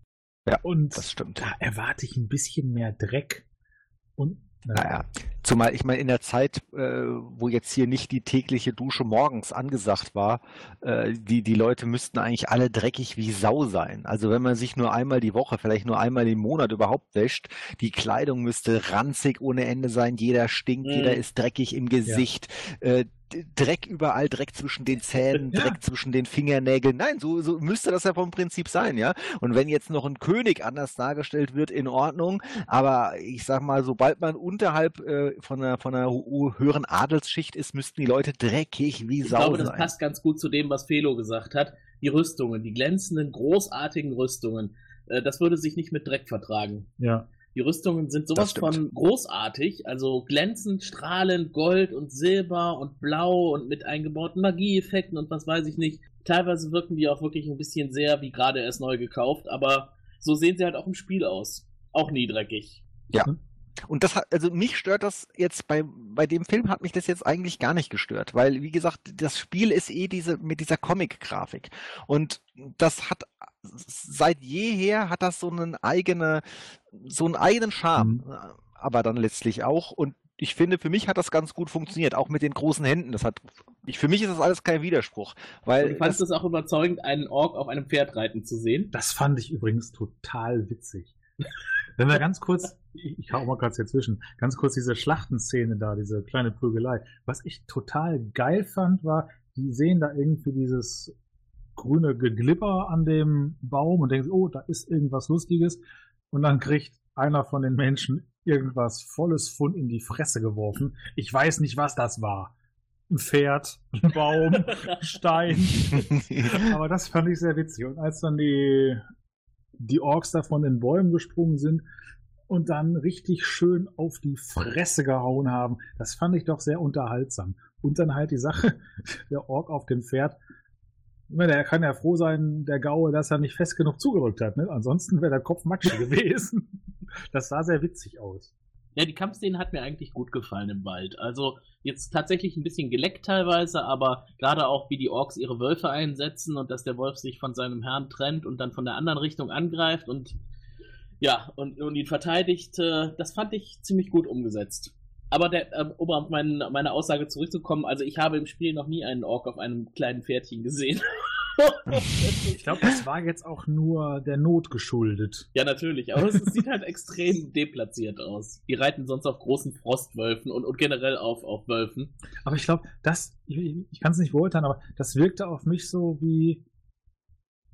Ja, und Das stimmt. da erwarte ich ein bisschen mehr Dreck. Und Naja, zumal ich meine, in der Zeit, äh, wo jetzt hier nicht die tägliche Dusche morgens angesagt war, äh, die, die Leute müssten eigentlich alle dreckig wie Sau sein. Also wenn man sich nur einmal die Woche, vielleicht nur einmal im Monat überhaupt wäscht, die Kleidung müsste ranzig ohne Ende sein, jeder stinkt, Mhm. jeder ist dreckig im Gesicht, äh, D- Dreck überall, Dreck zwischen den Zähnen, Ja. Dreck zwischen den Fingernägeln. Nein, so, so müsste das ja vom Prinzip sein, ja. Und wenn jetzt noch ein König anders dargestellt wird, in Ordnung. Aber ich sag mal, sobald man unterhalb äh, von einer, von einer höheren Adelsschicht ist, müssten die Leute dreckig wie Ich Sau glaube, das sein. passt ganz gut zu dem, was Felo gesagt hat. Die Rüstungen, die glänzenden, großartigen Rüstungen. Äh, das würde sich nicht mit Dreck vertragen. ja, Die Rüstungen sind sowas von großartig, also glänzend, strahlend, Gold und Silber und Blau und mit eingebauten Magieeffekten und was weiß ich nicht. Teilweise wirken die auch wirklich ein bisschen sehr wie gerade erst neu gekauft, aber so sehen sie halt auch im Spiel aus. Auch nie dreckig. Und das hat, also mich stört das jetzt bei, bei dem Film hat mich das jetzt eigentlich gar nicht gestört, weil, wie gesagt, das Spiel ist eh diese, mit dieser Comic-Grafik. Und das hat, seit jeher hat das so einen eigene, so einen eigenen Charme, Mhm. aber dann letztlich auch. Und ich finde, für mich hat das ganz gut funktioniert, auch mit den großen Händen. Das hat, ich, für mich ist das alles kein Widerspruch. Weil du fandest es auch überzeugend, einen Ork auf einem Pferd reiten zu sehen? Das fand ich übrigens total witzig. Wenn wir ganz kurz, ich, ich hau mal gerade dazwischen, ganz kurz diese Schlachtenszene da, diese kleine Prügelei. Was ich total geil fand, war, die sehen da irgendwie dieses grüne Geglipper an dem Baum und denken, oh, da ist irgendwas Lustiges. Und dann kriegt einer von den Menschen irgendwas volles Fund in die Fresse geworfen. Ich weiß nicht, was das war. Ein Pferd, ein Baum, Stein. Aber das fand ich sehr witzig. Und als dann die, die Orks da von den Bäumen gesprungen sind und dann richtig schön auf die Fresse gehauen haben, das fand ich doch sehr unterhaltsam. Und dann halt die Sache, der Ork auf dem Pferd, der kann ja froh sein, der Gaue, dass er nicht fest genug zugedrückt hat. Ne? Ansonsten wäre der Kopf matschig gewesen. Das sah sehr witzig aus. Ja, die Kampfszene hat mir eigentlich gut gefallen im Wald. Also jetzt tatsächlich ein bisschen geleckt teilweise, aber gerade auch wie die Orks ihre Wölfe einsetzen und dass der Wolf sich von seinem Herrn trennt und dann von der anderen Richtung angreift und ja, und, und ihn verteidigt, äh, das fand ich ziemlich gut umgesetzt. Aber der, äh, um auf mein, meine Aussage zurückzukommen, also ich habe im Spiel noch nie einen Ork auf einem kleinen Pferdchen gesehen. ich glaube, das war jetzt auch nur der Not geschuldet. Ja, natürlich, aber es sieht halt extrem deplatziert aus. Die reiten sonst auf großen Frostwölfen und, und generell auf, auf Wölfen. Aber ich glaube, das, ich, ich kann es nicht beurteilen, aber das wirkte auf mich so wie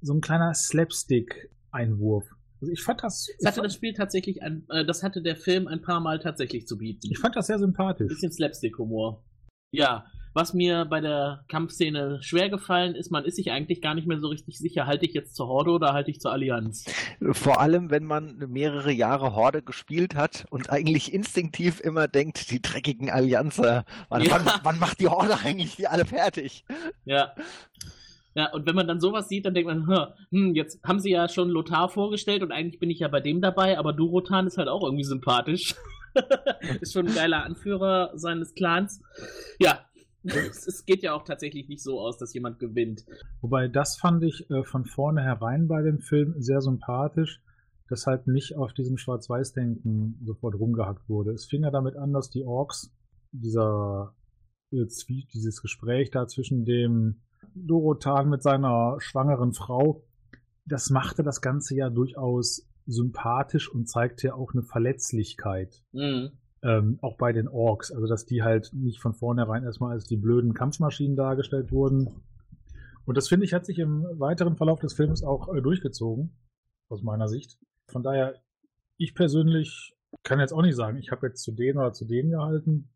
so ein kleiner Slapstick-Einwurf. Also ich fand das. Das hatte das Spiel tatsächlich, ein, äh, das hatte der Film ein paar Mal tatsächlich zu bieten. Ich fand das sehr sympathisch. Bisschen Slapstick-Humor. Ja, was mir bei der Kampfszene schwer gefallen ist, man ist sich eigentlich gar nicht mehr so richtig sicher, halte ich jetzt zur Horde oder halte ich zur Allianz? Vor allem, wenn man mehrere Jahre Horde gespielt hat und eigentlich instinktiv immer denkt, die dreckigen Allianzer, wann, ja. wann, wann macht die Horde eigentlich die alle fertig? Ja. Ja, und wenn man dann sowas sieht, dann denkt man, hm, jetzt haben sie ja schon Lothar vorgestellt und eigentlich bin ich ja bei dem dabei, aber Durotan ist halt auch irgendwie sympathisch. ist schon ein geiler Anführer seines Clans. Ja, es, geht ja auch tatsächlich nicht so aus, dass jemand gewinnt. Wobei das fand ich äh, von vornherein bei dem Film sehr sympathisch, dass halt nicht auf diesem Schwarz-Weiß-Denken sofort rumgehackt wurde. Es fing ja damit an, dass die Orks dieser äh, dieses Gespräch da zwischen dem Dorotan mit seiner schwangeren Frau, das machte das Ganze ja durchaus sympathisch und zeigte ja auch eine Verletzlichkeit. Mhm. Ähm, auch bei den Orks. Also, dass die halt nicht von vornherein erstmal als die blöden Kampfmaschinen dargestellt wurden. Und das finde ich hat sich im weiteren Verlauf des Films auch äh, durchgezogen. Aus meiner Sicht. Von daher, ich persönlich kann jetzt auch nicht sagen, ich habe jetzt zu denen oder zu denen gehalten.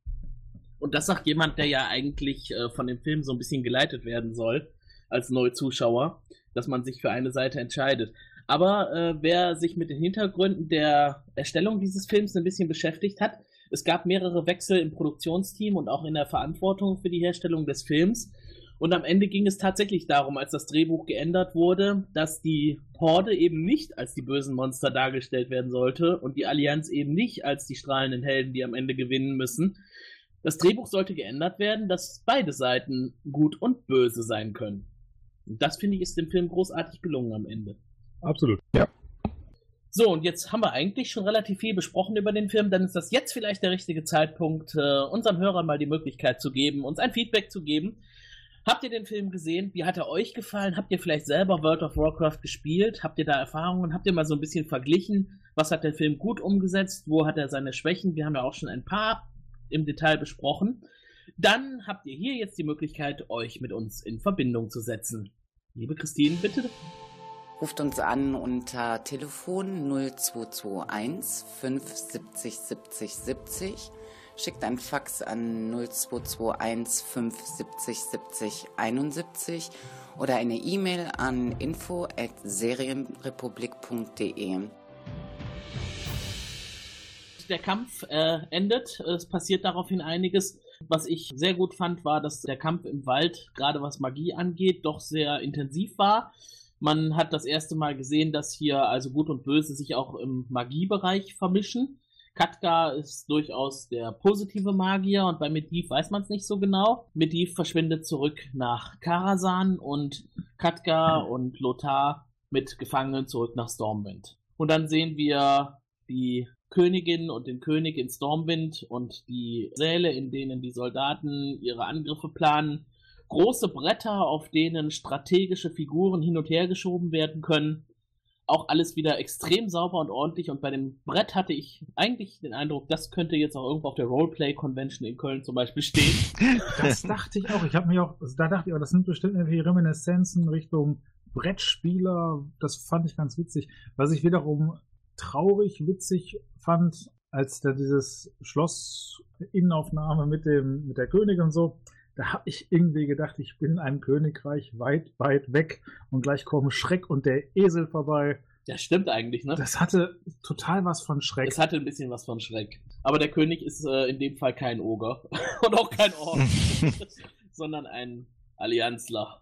Und das sagt jemand, der ja eigentlich äh, von dem Film so ein bisschen geleitet werden soll, als Neuzuschauer, dass man sich für eine Seite entscheidet. Aber äh, wer sich mit den Hintergründen der Erstellung dieses Films ein bisschen beschäftigt hat, es gab mehrere Wechsel im Produktionsteam und auch in der Verantwortung für die Herstellung des Films. Und am Ende ging es tatsächlich darum, als das Drehbuch geändert wurde, dass die Horde eben nicht als die bösen Monster dargestellt werden sollte und die Allianz eben nicht als die strahlenden Helden, die am Ende gewinnen müssen, das Drehbuch sollte geändert werden, dass beide Seiten gut und böse sein können. Und das finde ich ist dem Film großartig gelungen am Ende. Absolut. Ja. So, und jetzt haben wir eigentlich schon relativ viel besprochen über den Film. Dann ist das jetzt vielleicht der richtige Zeitpunkt, äh, unseren Hörern mal die Möglichkeit zu geben, uns ein Feedback zu geben. Habt ihr den Film gesehen? Wie hat er euch gefallen? Habt ihr vielleicht selber World of Warcraft gespielt? Habt ihr da Erfahrungen? Habt ihr mal so ein bisschen verglichen? Was hat der Film gut umgesetzt? Wo hat er seine Schwächen? Wir haben ja auch schon ein paar im Detail besprochen. Dann habt ihr hier jetzt die Möglichkeit, euch mit uns in Verbindung zu setzen. Liebe Christine, bitte. Ruft uns an unter Telefon 0221 570 70 70. Schickt ein Fax an 0221 570 70 71 oder eine E-Mail an info at serienrepublik.de der Kampf äh, endet. Es passiert daraufhin einiges. Was ich sehr gut fand, war, dass der Kampf im Wald, gerade was Magie angeht, doch sehr intensiv war. Man hat das erste Mal gesehen, dass hier also Gut und Böse sich auch im Magiebereich vermischen. Katka ist durchaus der positive Magier und bei Medivh weiß man es nicht so genau. Medivh verschwindet zurück nach Karasan und Katka und Lothar mit Gefangenen zurück nach Stormwind. Und dann sehen wir die Königin und den König in Stormwind und die Säle, in denen die Soldaten ihre Angriffe planen. Große Bretter, auf denen strategische Figuren hin und her geschoben werden können. Auch alles wieder extrem sauber und ordentlich. Und bei dem Brett hatte ich eigentlich den Eindruck, das könnte jetzt auch irgendwo auf der Roleplay Convention in Köln zum Beispiel stehen. Das dachte ich auch. Ich habe mir auch, da dachte ich auch, das sind bestimmt irgendwie Reminiszenzen Richtung Brettspieler. Das fand ich ganz witzig. Was ich wiederum traurig witzig fand, als da dieses Schloss Innenaufnahme mit dem mit der Königin und so, da habe ich irgendwie gedacht, ich bin in einem Königreich weit, weit weg und gleich kommen Schreck und der Esel vorbei. Ja, stimmt eigentlich, ne? Das hatte total was von Schreck. Es hatte ein bisschen was von Schreck. Aber der König ist äh, in dem Fall kein Oger und auch kein Ork, sondern ein Allianzler.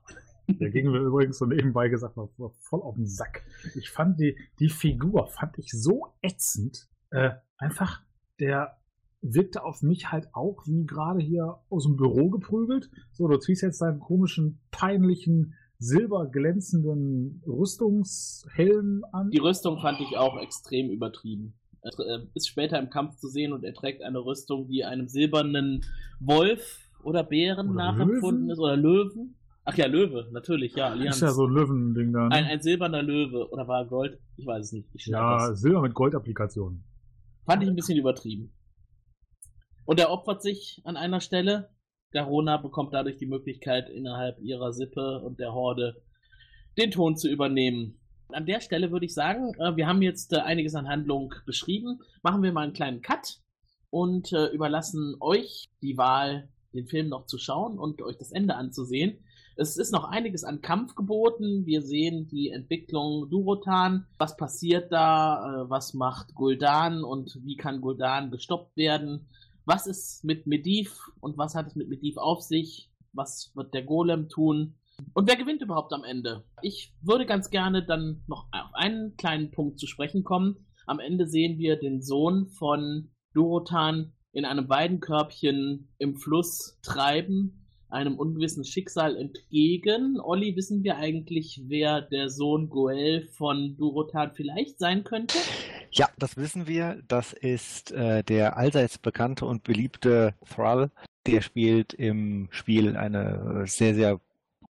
Der ging mir übrigens so nebenbei gesagt war voll auf den Sack. Ich fand die, die Figur fand ich so ätzend. Äh, einfach, der wirkte auf mich halt auch wie gerade hier aus dem Büro geprügelt. So, du ziehst jetzt deinen komischen, peinlichen, silberglänzenden Rüstungshelm an. Die Rüstung fand ich auch extrem übertrieben. Er äh, ist später im Kampf zu sehen und er trägt eine Rüstung, die einem silbernen Wolf oder Bären Oder nachempfunden Löwen? ist oder Löwen. Ach ja, Löwe, natürlich, ja. Allianz. Ist ja so ein Löwending da. Ne? ein, ein silberner Löwe oder war er Gold? Ich weiß es nicht. Ja, das. Silber mit Goldapplikationen. Fand ich ein bisschen übertrieben. Und er opfert sich an einer Stelle. Garona bekommt dadurch die Möglichkeit, innerhalb ihrer Sippe und der Horde den Ton zu übernehmen. An der Stelle würde ich sagen, äh, wir haben jetzt äh, einiges an Handlung beschrieben. Machen wir mal einen kleinen Cut und äh, überlassen euch die Wahl, den Film noch zu schauen und euch das Ende anzusehen. Es ist noch einiges an Kampf geboten. Wir sehen die Entwicklung Durotan. Was passiert da? Was macht Gul'dan und wie kann Gul'dan gestoppt werden? Was ist mit Medivh und was hat es mit Medivh auf sich? Was wird der Golem tun? Und wer gewinnt überhaupt am Ende? Ich würde ganz gerne dann noch auf einen kleinen Punkt zu sprechen kommen. Am Ende sehen wir den Sohn von Durotan in einem Weidenkörbchen im Fluss treiben, einem ungewissen Schicksal entgegen. Olli, wissen wir eigentlich, wer der Sohn Goel von Durotan vielleicht sein könnte? Ja, das wissen wir. Das ist äh, der allseits bekannte und beliebte Thrall. Der spielt im Spiel eine äh, sehr, sehr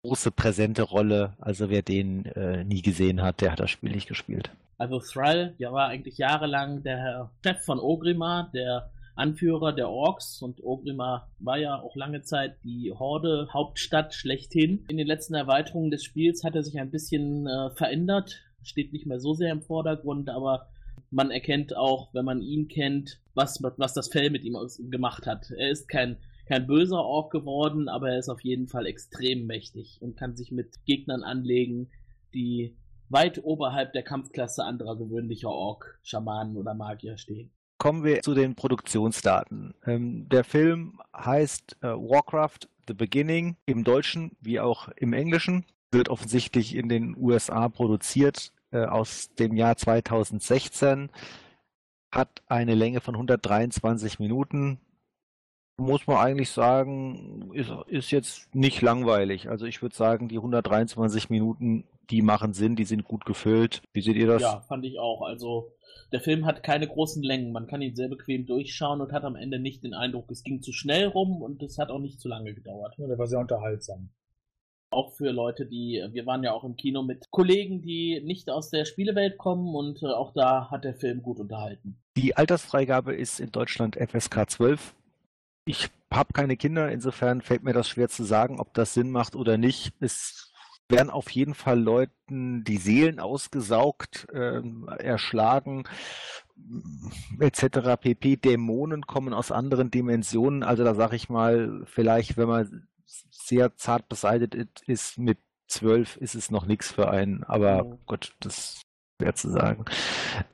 große, präsente Rolle. Also wer den äh, nie gesehen hat, der hat das Spiel nicht gespielt. Also Thrall, der war eigentlich jahrelang der Chef von Ogrimmar, der Anführer der Orks und Ogrimmar war ja auch lange Zeit die Horde Hauptstadt schlechthin. In den letzten Erweiterungen des Spiels hat er sich ein bisschen äh, verändert, steht nicht mehr so sehr im Vordergrund, aber man erkennt auch, wenn man ihn kennt, was, was das Fell mit ihm gemacht hat. Er ist kein, kein böser Ork geworden, aber er ist auf jeden Fall extrem mächtig und kann sich mit Gegnern anlegen, die weit oberhalb der Kampfklasse anderer gewöhnlicher Ork, Schamanen oder Magier stehen. Kommen wir zu den Produktionsdaten. Ähm, der Film heißt äh, Warcraft The Beginning im Deutschen wie auch im Englischen. Wird offensichtlich in den USA produziert äh, aus dem Jahr 2016. Hat eine Länge von 123 Minuten. Muss man eigentlich sagen, ist, ist jetzt nicht langweilig. Also ich würde sagen, die 123 Minuten, die machen Sinn, die sind gut gefüllt. Wie seht ihr das? Ja, fand ich auch. Also der Film hat keine großen Längen. Man kann ihn sehr bequem durchschauen und hat am Ende nicht den Eindruck, es ging zu schnell rum und es hat auch nicht zu lange gedauert. Ja, der war sehr unterhaltsam. Auch für Leute, die, wir waren ja auch im Kino mit Kollegen, die nicht aus der Spielewelt kommen und äh, auch da hat der Film gut unterhalten. Die Altersfreigabe ist in Deutschland FSK 12. Ich habe keine Kinder, insofern fällt mir das schwer zu sagen, ob das Sinn macht oder nicht. Es werden auf jeden Fall Leuten die Seelen ausgesaugt, ähm, erschlagen, etc. pp. Dämonen kommen aus anderen Dimensionen. Also da sage ich mal, vielleicht, wenn man sehr zart beseitigt ist, mit zwölf ist es noch nichts für einen. Aber Mhm. Gott, das schwer zu sagen.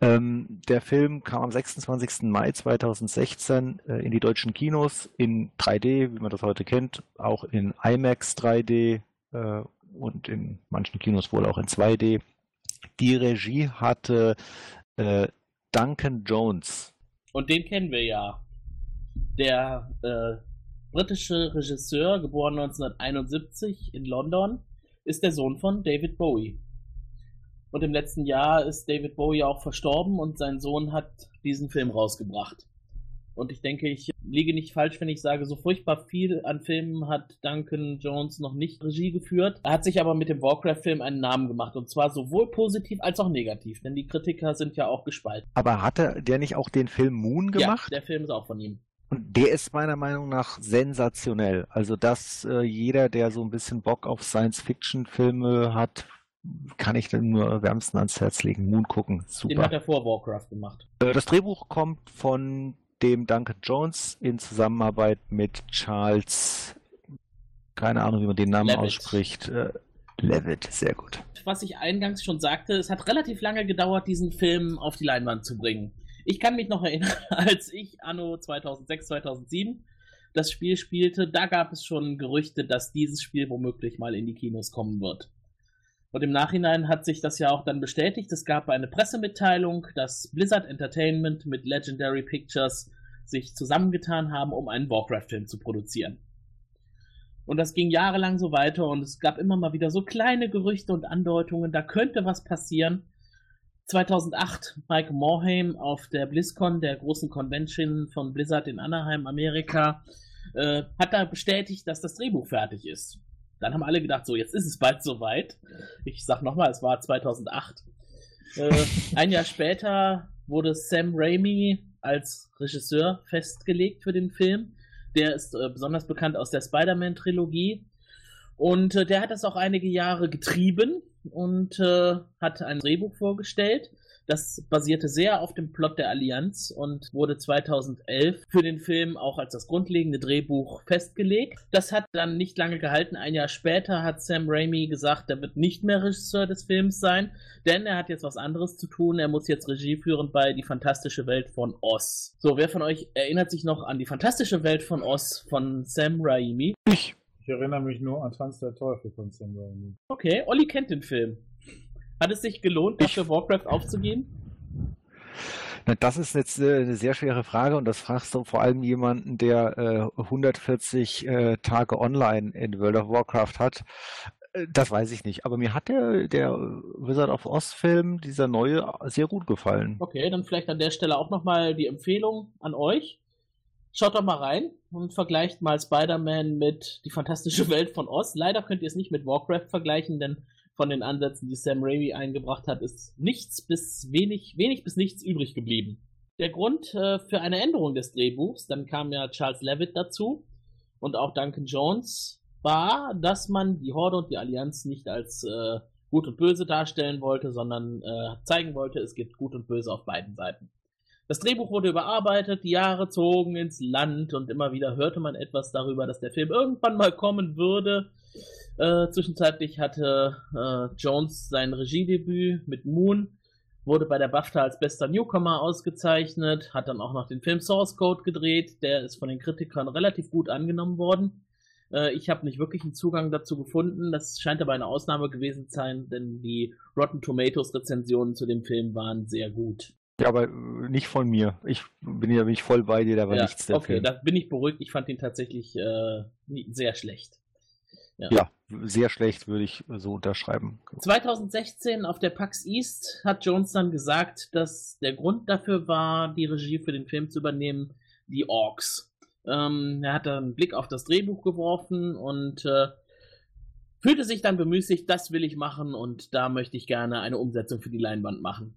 Ähm, der Film kam am 26. Mai 2016 äh, in die deutschen Kinos in 3D, wie man das heute kennt, auch in IMAX 3D äh, und in manchen Kinos wohl auch in 2D. Die Regie hatte äh, Duncan Jones. Und den kennen wir ja. Der äh, britische Regisseur, geboren 1971 in London, ist der Sohn von David Bowie. Und im letzten Jahr ist David Bowie auch verstorben und sein Sohn hat diesen Film rausgebracht. Und ich denke, ich liege nicht falsch, wenn ich sage, so furchtbar viel an Filmen hat Duncan Jones noch nicht Regie geführt. Er hat sich aber mit dem Warcraft-Film einen Namen gemacht. Und zwar sowohl positiv als auch negativ. Denn die Kritiker sind ja auch gespalten. Aber hatte der nicht auch den Film Moon gemacht? Ja, der Film ist auch von ihm. Und der ist meiner Meinung nach sensationell. Also, dass äh, jeder, der so ein bisschen Bock auf Science-Fiction-Filme hat, kann ich dann nur wärmsten ans Herz legen. Moon gucken, super. Den hat er vor Warcraft gemacht. Äh, das Drehbuch kommt von dem Duncan Jones in Zusammenarbeit mit Charles, keine Ahnung, wie man den Namen Levitt. ausspricht. Äh, Levitt, sehr gut. Was ich eingangs schon sagte, es hat relativ lange gedauert, diesen Film auf die Leinwand zu bringen. Ich kann mich noch erinnern, als ich anno 2006, 2007 das Spiel spielte, da gab es schon Gerüchte, dass dieses Spiel womöglich mal in die Kinos kommen wird. Und im Nachhinein hat sich das ja auch dann bestätigt. Es gab eine Pressemitteilung, dass Blizzard Entertainment mit Legendary Pictures sich zusammengetan haben, um einen Warcraft-Film zu produzieren. Und das ging jahrelang so weiter und es gab immer mal wieder so kleine Gerüchte und Andeutungen, da könnte was passieren. 2008 Mike Morhaime auf der BlizzCon, der großen Convention von Blizzard in Anaheim, Amerika, äh, hat da bestätigt, dass das Drehbuch fertig ist. Dann haben alle gedacht, so, jetzt ist es bald soweit. Ich sag nochmal, es war 2008. Äh, ein Jahr später wurde Sam Raimi als Regisseur festgelegt für den Film. Der ist äh, besonders bekannt aus der Spider-Man-Trilogie. Und äh, der hat das auch einige Jahre getrieben und äh, hat ein Drehbuch vorgestellt. Das basierte sehr auf dem Plot der Allianz und wurde 2011 für den Film auch als das grundlegende Drehbuch festgelegt. Das hat dann nicht lange gehalten. Ein Jahr später hat Sam Raimi gesagt, er wird nicht mehr Regisseur des Films sein, denn er hat jetzt was anderes zu tun. Er muss jetzt Regie führen bei Die fantastische Welt von Oz. So, wer von euch erinnert sich noch an Die fantastische Welt von Oz von Sam Raimi? Ich erinnere mich nur an Tanz der Teufel von Sam Raimi. Okay, Olli kennt den Film. Hat es sich gelohnt, dafür Warcraft aufzugeben? Na, das ist jetzt äh, eine sehr schwere Frage und das fragst du vor allem jemanden, der äh, 140 äh, Tage online in World of Warcraft hat. Äh, Das weiß ich nicht, aber mir hat der, der Wizard of Oz Film, dieser neue, sehr gut gefallen. Okay, dann vielleicht an der Stelle auch nochmal die Empfehlung an euch. Schaut doch mal rein und vergleicht mal Spider-Man mit Die fantastische Welt von Oz. Leider könnt ihr es nicht mit Warcraft vergleichen, denn von den Ansätzen, die Sam Raimi eingebracht hat, ist nichts bis wenig, wenig bis nichts übrig geblieben. Der Grund äh, für eine Änderung des Drehbuchs, dann kam ja Charles Levitt dazu und auch Duncan Jones, war, dass man die Horde und die Allianz nicht als äh, gut und böse darstellen wollte, sondern äh, zeigen wollte, es gibt gut und böse auf beiden Seiten. Das Drehbuch wurde überarbeitet, die Jahre zogen ins Land und immer wieder hörte man etwas darüber, dass der Film irgendwann mal kommen würde. Äh, zwischenzeitlich hatte äh, Jones sein Regiedebüt mit Moon, wurde bei der BAFTA als bester Newcomer ausgezeichnet, hat dann auch noch den Film Source Code gedreht, der ist von den Kritikern relativ gut angenommen worden. Äh, ich habe nicht wirklich einen Zugang dazu gefunden, das scheint aber eine Ausnahme gewesen zu sein, denn die Rotten Tomatoes Rezensionen zu dem Film waren sehr gut. Ja, aber nicht von mir. Ich bin ja nicht voll bei dir, da war ja, nichts der okay, Film. da bin ich beruhigt. Ich fand ihn tatsächlich äh, sehr schlecht. Ja, sehr schlecht würde ich so unterschreiben. 2016 auf der PAX East hat Jones dann gesagt, dass der Grund dafür war, die Regie für den Film zu übernehmen, die Orks. Ähm, er hat dann einen Blick auf das Drehbuch geworfen und äh, fühlte sich dann bemüßigt, das will ich machen und da möchte ich gerne eine Umsetzung für die Leinwand machen.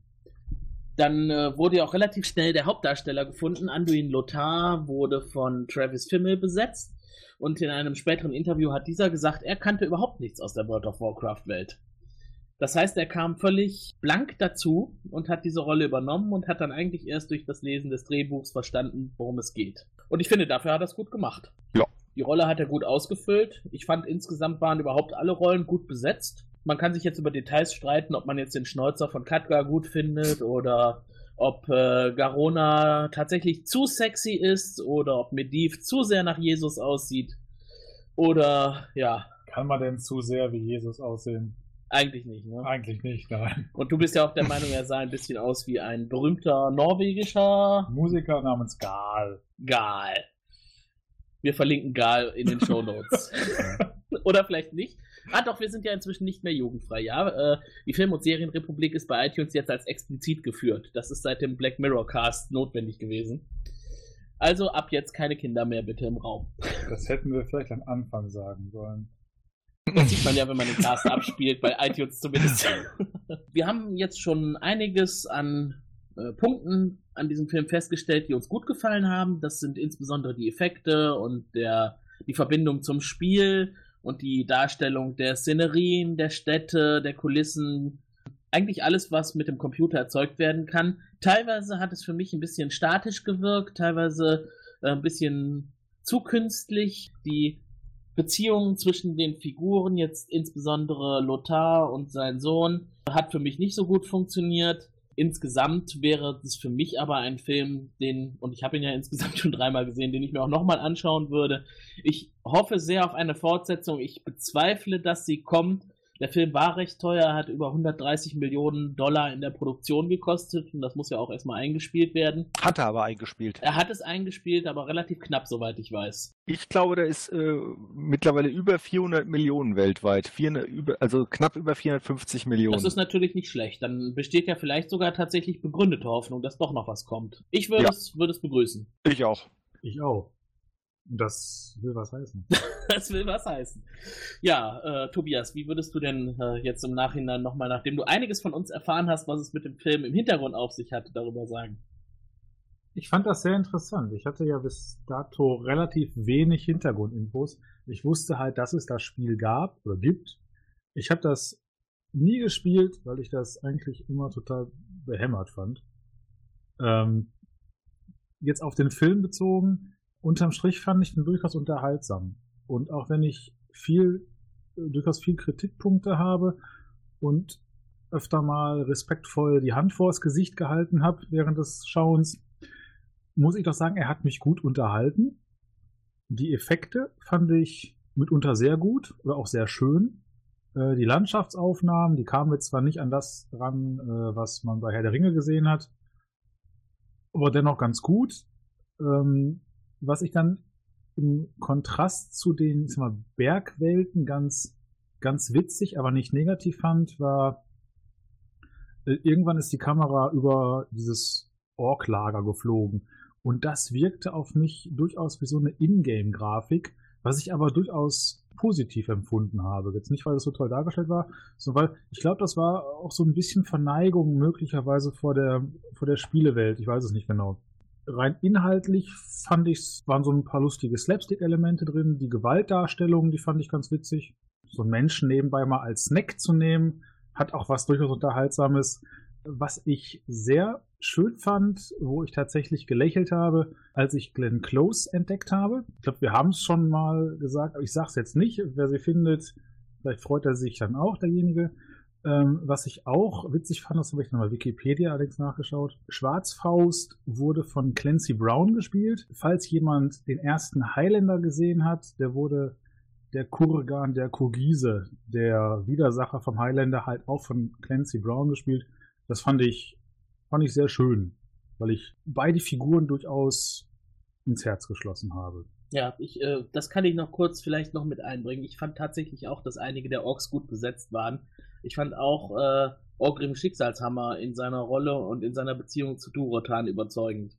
Dann äh, wurde ja auch relativ schnell der Hauptdarsteller gefunden. Anduin Lothar wurde von Travis Fimmel besetzt. Und in einem späteren Interview hat dieser gesagt, er kannte überhaupt nichts aus der World of Warcraft-Welt. Das heißt, er kam völlig blank dazu und hat diese Rolle übernommen und hat dann eigentlich erst durch das Lesen des Drehbuchs verstanden, worum es geht. Und ich finde, dafür hat er es gut gemacht. Ja. Die Rolle hat er gut ausgefüllt. Ich fand, insgesamt waren überhaupt alle Rollen gut besetzt. Man kann sich jetzt über Details streiten, ob man jetzt den Schnäuzer von Katgar gut findet oder ob äh, Garona tatsächlich zu sexy ist oder ob Medivh zu sehr nach Jesus aussieht. Oder ja, Kann man denn zu sehr wie Jesus aussehen? eigentlich nicht. Ne? Eigentlich nicht, nein. Und du bist ja auch der Meinung, er sah ein bisschen aus wie ein berühmter norwegischer Musiker namens Gal. Gal. Wir verlinken Gal in den Show Notes. Oder vielleicht nicht. Ah, doch, wir sind ja inzwischen nicht mehr jugendfrei, ja. Äh, die Film- und Serienrepublik ist bei iTunes jetzt als explizit geführt. Das ist seit dem Black Mirror Cast notwendig gewesen. Also ab jetzt keine Kinder mehr bitte im Raum. Das hätten wir vielleicht am Anfang sagen sollen. Das sieht man ja, wenn man den Cast abspielt, bei iTunes zumindest. Wir haben jetzt schon einiges an äh, Punkten an diesem Film festgestellt, die uns gut gefallen haben. Das sind insbesondere die Effekte und der, die Verbindung zum Spiel und die Darstellung der Szenerien, der Städte, der Kulissen. Eigentlich alles, was mit dem Computer erzeugt werden kann. Teilweise hat es für mich ein bisschen statisch gewirkt, teilweise äh, ein bisschen zu künstlich. Die Beziehungen zwischen den Figuren, jetzt insbesondere Lothar und sein Sohn, hat für mich nicht so gut funktioniert. Insgesamt wäre es für mich aber ein Film, den, und ich habe ihn ja insgesamt schon dreimal gesehen, den ich mir auch nochmal anschauen würde. Ich hoffe sehr auf eine Fortsetzung. Ich bezweifle, dass sie kommt. Der Film war recht teuer, hat über 130 Millionen Dollar in der Produktion gekostet und das muss ja auch erstmal eingespielt werden. Hat er aber eingespielt. Er hat es eingespielt, aber relativ knapp, soweit ich weiß. Ich glaube, der ist äh, mittlerweile über 400 Millionen weltweit. 400, über, also knapp über 450 Millionen. Das ist natürlich nicht schlecht. Dann besteht ja vielleicht sogar tatsächlich begründete Hoffnung, dass doch noch was kommt. Ich würde Ja. es, würde es begrüßen. ich auch. Ich auch. Das will was heißen. Das will was heißen. Ja, äh, Tobias, wie würdest du denn äh, jetzt im Nachhinein nochmal, nachdem du einiges von uns erfahren hast, was es mit dem Film im Hintergrund auf sich hatte, darüber sagen? Ich fand das sehr interessant. Ich hatte ja bis dato relativ wenig Hintergrundinfos. Ich wusste halt, dass es das Spiel gab oder gibt. Ich habe das nie gespielt, weil ich das eigentlich immer total behämmert fand. Ähm, jetzt auf den Film bezogen, unterm Strich fand ich den durchaus unterhaltsam. Und auch wenn ich viel, äh, durchaus viel Kritikpunkte habe und öfter mal respektvoll die Hand vors Gesicht gehalten habe während des Schauens, muss ich doch sagen, er hat mich gut unterhalten. Die Effekte fand ich mitunter sehr gut oder auch sehr schön. Äh, Die Landschaftsaufnahmen, die kamen jetzt zwar nicht an das ran, äh, was man bei Herr der Ringe gesehen hat, aber dennoch ganz gut. Ähm, Was ich dann im Kontrast zu den ich sag mal, Bergwelten ganz, ganz witzig, aber nicht negativ fand, war, äh, irgendwann ist die Kamera über dieses Orklager geflogen. Und das wirkte auf mich durchaus wie so eine Ingame-Grafik, was ich aber durchaus positiv empfunden habe. Jetzt nicht, weil es so toll dargestellt war, sondern weil ich glaube, das war auch so ein bisschen Verneigung möglicherweise vor der, vor der Spielewelt. Ich weiß es nicht genau. Rein inhaltlich fand ich, waren so ein paar lustige Slapstick-Elemente drin. Die Gewaltdarstellung, die fand ich ganz witzig. So einen Menschen nebenbei mal als Snack zu nehmen, hat auch was durchaus Unterhaltsames. Was ich sehr schön fand, wo ich tatsächlich gelächelt habe, als ich Glenn Close entdeckt habe. Ich glaube, wir haben es schon mal gesagt, aber ich sage es jetzt nicht. Wer sie findet, vielleicht freut er sich dann auch, derjenige. Ähm, was ich auch witzig fand, das habe ich nochmal Wikipedia allerdings nachgeschaut. Schwarzfaust wurde von Clancy Brown gespielt. Falls jemand den ersten Highlander gesehen hat, der wurde der Kurgan der Kurgise, der Widersacher vom Highlander, halt auch von Clancy Brown gespielt. Das fand ich, fand ich sehr schön, weil ich beide Figuren durchaus ins Herz geschlossen habe. Ja, ich, äh, das kann ich noch kurz vielleicht noch mit einbringen. Ich fand tatsächlich auch, dass einige der Orks gut besetzt waren. Ich fand auch äh, Orgrim Schicksalshammer in seiner Rolle und in seiner Beziehung zu Durotan überzeugend.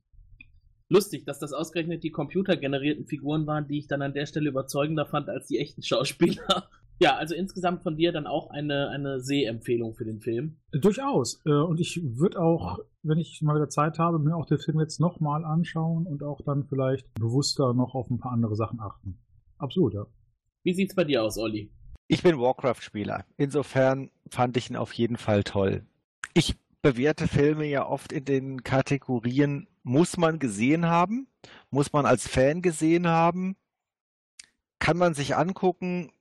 Lustig, dass das ausgerechnet die computergenerierten Figuren waren, die ich dann an der Stelle überzeugender fand als die echten Schauspieler. Ja, also insgesamt von dir dann auch eine, eine Sehempfehlung für den Film. Durchaus. Äh, Und ich würde auch, wenn ich mal wieder Zeit habe, mir auch den Film jetzt nochmal anschauen und auch dann vielleicht bewusster noch auf ein paar andere Sachen achten. Absolut, ja. Wie sieht's bei dir aus, Olli? Ich bin Warcraft-Spieler. Insofern fand ich ihn auf jeden Fall toll. Ich bewerte Filme ja oft in den Kategorien, muss man gesehen haben, muss man als Fan gesehen haben, kann man sich angucken,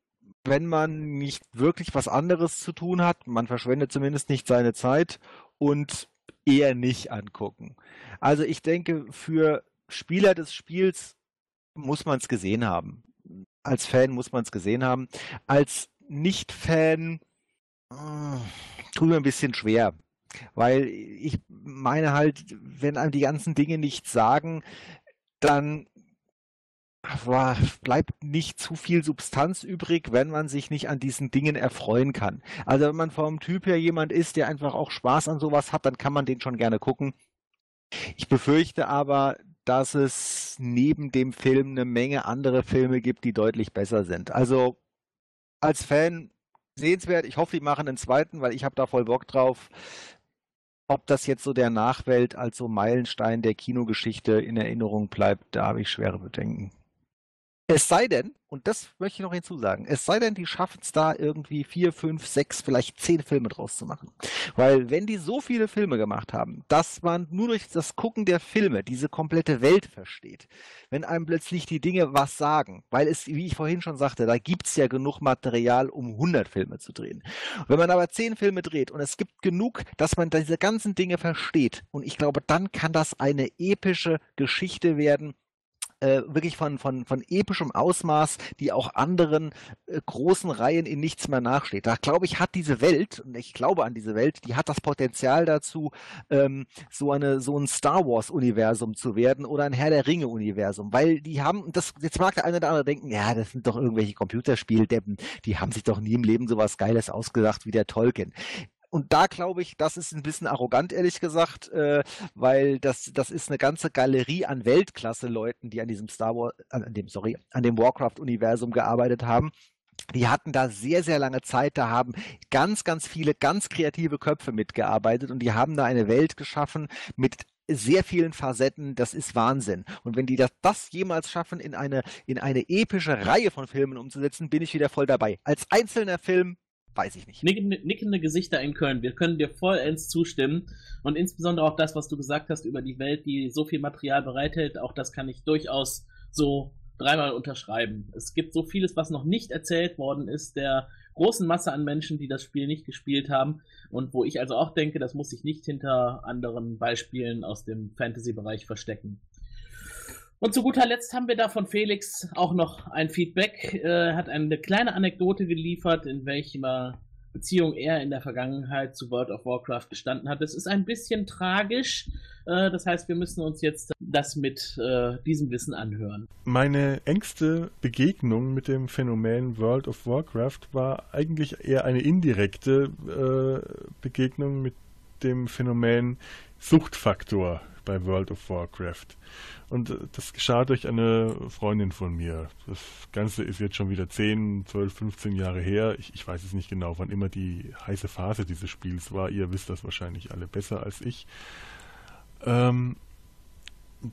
wenn man nicht wirklich was anderes zu tun hat, man verschwendet zumindest nicht seine Zeit und eher nicht angucken. Also ich denke, für Spieler des Spiels muss man es gesehen haben. Als Fan muss man es gesehen haben. Als Nicht-Fan äh, tut mir ein bisschen schwer. Weil ich meine halt, wenn einem die ganzen Dinge nichts sagen, dann bleibt nicht zu viel Substanz übrig, wenn man sich nicht an diesen Dingen erfreuen kann. Also wenn man vom Typ her jemand ist, der einfach auch Spaß an sowas hat, dann kann man den schon gerne gucken. Ich befürchte aber, dass es neben dem Film eine Menge andere Filme gibt, die deutlich besser sind. Also als Fan sehenswert. Ich hoffe, die machen einen zweiten, weil ich habe da voll Bock drauf. Ob das jetzt so der Nachwelt als so Meilenstein der Kinogeschichte in Erinnerung bleibt, da habe ich schwere Bedenken. Es sei denn, und das möchte ich noch hinzusagen, es sei denn, die schaffen es da irgendwie vier, fünf, sechs, vielleicht zehn Filme draus zu machen. Weil wenn die so viele Filme gemacht haben, dass man nur durch das Gucken der Filme diese komplette Welt versteht, wenn einem plötzlich die Dinge was sagen, weil es, wie ich vorhin schon sagte, da gibt es ja genug Material, um 100 Filme zu drehen. Wenn man aber zehn Filme dreht und es gibt genug, dass man diese ganzen Dinge versteht, und ich glaube, dann kann das eine epische Geschichte werden, äh, wirklich von, von, von epischem Ausmaß, die auch anderen äh, großen Reihen in nichts mehr nachsteht. Da glaube ich, hat diese Welt, und ich glaube an diese Welt, die hat das Potenzial dazu, ähm, so eine so ein Star Wars Universum zu werden oder ein Herr der Ringe Universum, weil die haben, das jetzt mag der eine oder andere denken, ja, das sind doch irgendwelche Computerspieldeppen, die haben sich doch nie im Leben sowas Geiles ausgedacht wie der Tolkien und da glaube ich, das ist ein bisschen arrogant, ehrlich gesagt, äh, weil das, das ist eine ganze Galerie an Weltklasse-Leuten, die an diesem Star Wars, an dem, sorry, an dem Warcraft-Universum gearbeitet haben. Die hatten da sehr, sehr lange Zeit, da haben ganz, ganz viele ganz kreative Köpfe mitgearbeitet und die haben da eine Welt geschaffen mit sehr vielen Facetten, das ist Wahnsinn. Und wenn die das, das jemals schaffen, in eine, in eine epische Reihe von Filmen umzusetzen, bin ich wieder voll dabei. Als einzelner Film weiß ich nicht. Nickende, nickende Gesichter in Köln. Wir können dir vollends zustimmen. Und insbesondere auch das, was du gesagt hast über die Welt, die so viel Material bereithält, auch das kann ich durchaus so dreimal unterschreiben. Es gibt so vieles, was noch nicht erzählt worden ist, der großen Masse an Menschen, die das Spiel nicht gespielt haben und wo ich also auch denke, das muss sich nicht hinter anderen Beispielen aus dem Fantasy-Bereich verstecken. Und zu guter Letzt haben wir da von Felix auch noch ein Feedback. Er hat eine kleine Anekdote geliefert, in welcher Beziehung er in der Vergangenheit zu World of Warcraft gestanden hat. Es ist ein bisschen tragisch. Äh, das heißt, wir müssen uns jetzt das mit äh, diesem Wissen anhören. Meine engste Begegnung mit dem Phänomen World of Warcraft war eigentlich eher eine indirekte äh, Begegnung mit dem Phänomen Suchtfaktor bei World of Warcraft. Und äh, das geschah durch eine Freundin von mir. Das Ganze ist jetzt schon wieder 10, 12, 15 Jahre her. Ich, ich weiß es nicht genau, wann immer die heiße Phase dieses Spiels war. Ihr wisst das wahrscheinlich alle besser als ich. Ähm,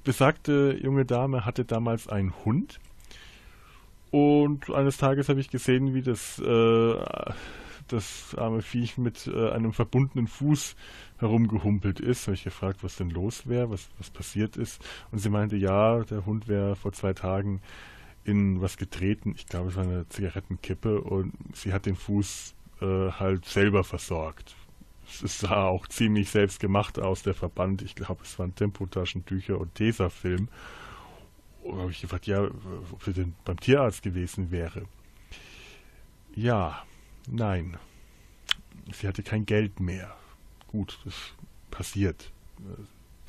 besagte junge Dame hatte damals einen Hund. Und eines Tages habe ich gesehen, wie das äh, das arme Viech mit äh, einem verbundenen Fuß herumgehumpelt ist. Habe ich gefragt, was denn los wäre, was, was passiert ist. Und sie meinte, ja, der Hund wäre vor zwei Tagen in was getreten. Ich glaube, es war eine Zigarettenkippe und sie hat den Fuß äh, halt selber versorgt. Es sah auch ziemlich selbst gemacht aus, der Verband. Ich glaube, es waren Tempotaschentücher und Tesafilm. Und habe ich gefragt, ja, ob sie denn beim Tierarzt gewesen wäre. Ja, Nein. Sie hatte kein Geld mehr. Gut, das passiert.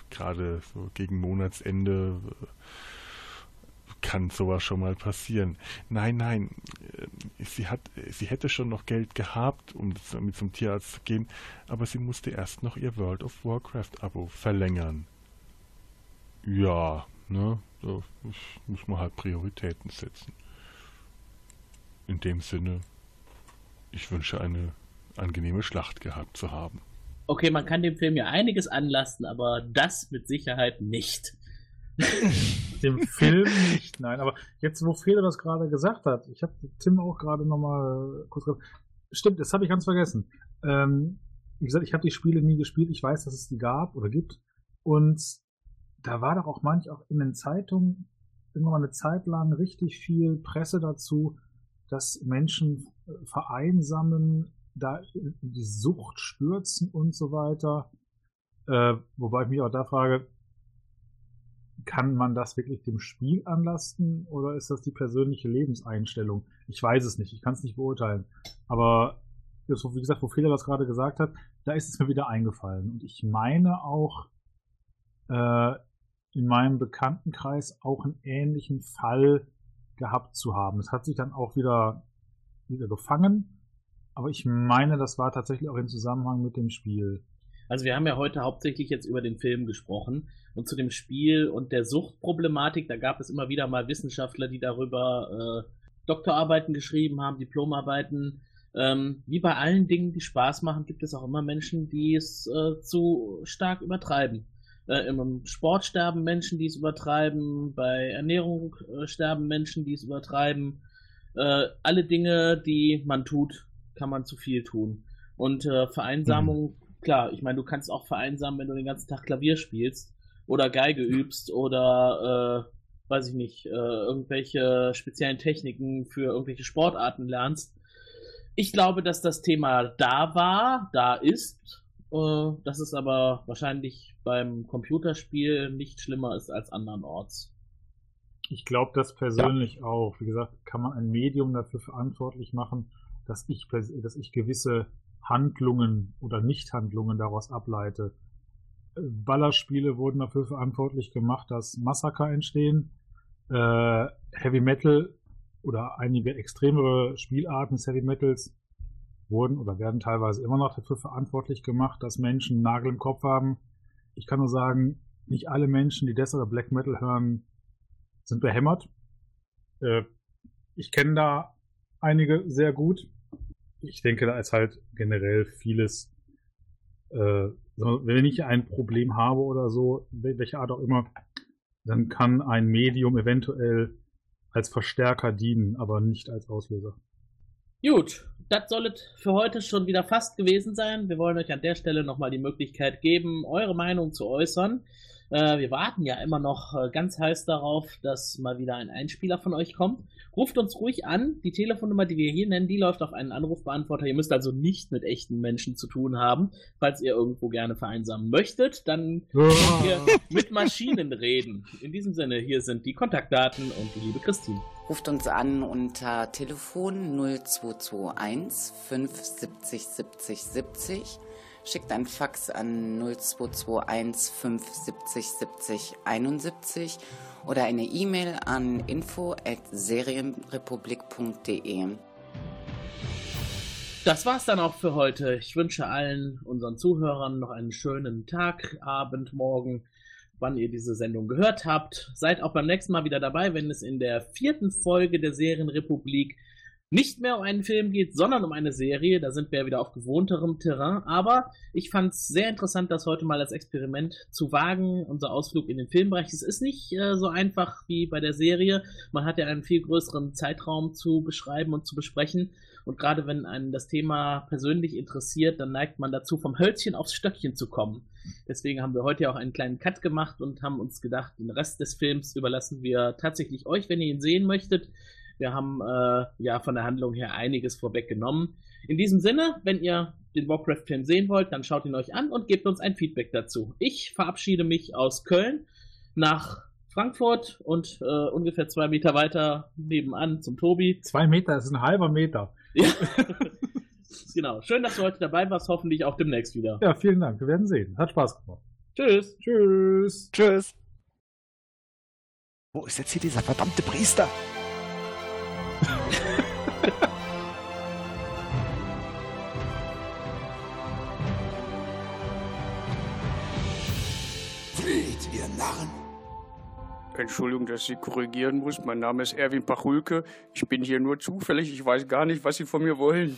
Gerade so gegen Monatsende äh, kann sowas schon mal passieren. Nein, nein, äh, sie, hat, sie hätte schon noch Geld gehabt, um mit zum Tierarzt zu gehen, aber sie musste erst noch ihr World of Warcraft-Abo verlängern. Ja, ne, so muss man halt Prioritäten setzen. In dem Sinne, ich wünsche eine angenehme Schlacht gehabt zu haben. Okay, man kann dem Film ja einiges anlasten, aber das mit Sicherheit nicht. dem Film nicht, nein. Aber jetzt, wo Feder das gerade gesagt hat, ich habe Tim auch gerade nochmal kurz. Stimmt, das habe ich ganz vergessen. Ähm, wie gesagt, ich habe die Spiele nie gespielt. Ich weiß, dass es die gab oder gibt. Und da war doch auch manch auch in den Zeitungen immer mal eine Zeit lang richtig viel Presse dazu, dass Menschen äh, vereinsamen, da die Sucht stürzen und so weiter. Äh, wobei ich mich auch da frage, kann man das wirklich dem Spiel anlasten oder ist das die persönliche Lebenseinstellung? Ich weiß es nicht, ich kann es nicht beurteilen. Aber wie gesagt, wo Fehler das gerade gesagt hat, da ist es mir wieder eingefallen. Und ich meine auch äh, in meinem Bekanntenkreis auch einen ähnlichen Fall gehabt zu haben. Es hat sich dann auch wieder, wieder gefangen, aber ich meine, das war tatsächlich auch im Zusammenhang mit dem Spiel. Also wir haben ja heute hauptsächlich jetzt über den Film gesprochen und zu dem Spiel und der Suchtproblematik, da gab es immer wieder mal Wissenschaftler, die darüber äh, Doktorarbeiten geschrieben haben, Diplomarbeiten. Ähm, wie bei allen Dingen, die Spaß machen, gibt es auch immer Menschen, die es äh, zu stark übertreiben. Äh, Im Sport sterben Menschen, die es übertreiben, bei Ernährung äh, sterben Menschen, die es übertreiben. Äh, alle Dinge, die man tut, kann man zu viel tun. Und äh, Vereinsamung, mhm. klar, ich meine, du kannst auch vereinsamen, wenn du den ganzen Tag Klavier spielst oder Geige übst oder äh, weiß ich nicht, äh, irgendwelche speziellen Techniken für irgendwelche Sportarten lernst. Ich glaube, dass das Thema da war, da ist, äh, dass es aber wahrscheinlich beim Computerspiel nicht schlimmer ist als andernorts. Ich glaube das persönlich ja. auch. Wie gesagt, kann man ein Medium dafür verantwortlich machen, dass ich, dass ich gewisse Handlungen oder Nichthandlungen daraus ableite. Ballerspiele wurden dafür verantwortlich gemacht, dass Massaker entstehen. Äh, Heavy Metal oder einige extremere Spielarten des Heavy Metals wurden oder werden teilweise immer noch dafür verantwortlich gemacht, dass Menschen Nagel im Kopf haben. Ich kann nur sagen, nicht alle Menschen, die oder Black Metal hören, sind behämmert. Äh, ich kenne da einige sehr gut. Ich denke, da ist halt generell vieles äh, wenn ich ein Problem habe oder so, welche Art auch immer, dann kann ein Medium eventuell als Verstärker dienen, aber nicht als Auslöser. Gut, das soll es für heute schon wieder fast gewesen sein. Wir wollen euch an der Stelle nochmal die Möglichkeit geben, eure Meinung zu äußern. Äh, wir warten ja immer noch äh, ganz heiß darauf, dass mal wieder ein Einspieler von euch kommt. Ruft uns ruhig an. Die Telefonnummer, die wir hier nennen, die läuft auf einen Anrufbeantworter. Ihr müsst also nicht mit echten Menschen zu tun haben. Falls ihr irgendwo gerne vereinsamen möchtet, dann könnt ihr mit Maschinen reden. In diesem Sinne, hier sind die Kontaktdaten und die liebe Christine. Ruft uns an unter Telefon 0221 570 70 70 schickt ein Fax an 0221 570 70 71 oder eine E-Mail an info@serienrepublik.de. Das war's dann auch für heute. Ich wünsche allen unseren Zuhörern noch einen schönen Tag, Abend, Morgen, wann ihr diese Sendung gehört habt. Seid auch beim nächsten Mal wieder dabei, wenn es in der vierten Folge der Serienrepublik nicht mehr um einen Film geht, sondern um eine Serie. Da sind wir ja wieder auf gewohnterem Terrain. Aber ich fand es sehr interessant, das heute mal als Experiment zu wagen, unser Ausflug in den Filmbereich. Es ist nicht äh, so einfach wie bei der Serie. Man hat ja einen viel größeren Zeitraum zu beschreiben und zu besprechen. Und gerade wenn einen das Thema persönlich interessiert, dann neigt man dazu, vom Hölzchen aufs Stöckchen zu kommen. Deswegen haben wir heute ja auch einen kleinen Cut gemacht und haben uns gedacht, den Rest des Films überlassen wir tatsächlich euch, wenn ihr ihn sehen möchtet. Wir haben äh, ja von der Handlung her einiges vorweggenommen. In diesem Sinne, wenn ihr den Warcraft-Film sehen wollt, dann schaut ihn euch an und gebt uns ein Feedback dazu. Ich verabschiede mich aus Köln nach Frankfurt und äh, ungefähr zwei Meter weiter nebenan zum Tobi. Zwei Meter, das ist ein halber Meter. Ja. genau. Schön, dass du heute dabei warst. Hoffentlich auch demnächst wieder. Ja, vielen Dank. Wir werden sehen. Hat Spaß gemacht. Tschüss. Tschüss. Tschüss. Wo ist jetzt hier dieser verdammte Priester? Flieht, ihr Narren! Entschuldigung, dass ich korrigieren muss. Mein Name ist Erwin Pachulke. Ich bin hier nur zufällig. Ich weiß gar nicht, was Sie von mir wollen.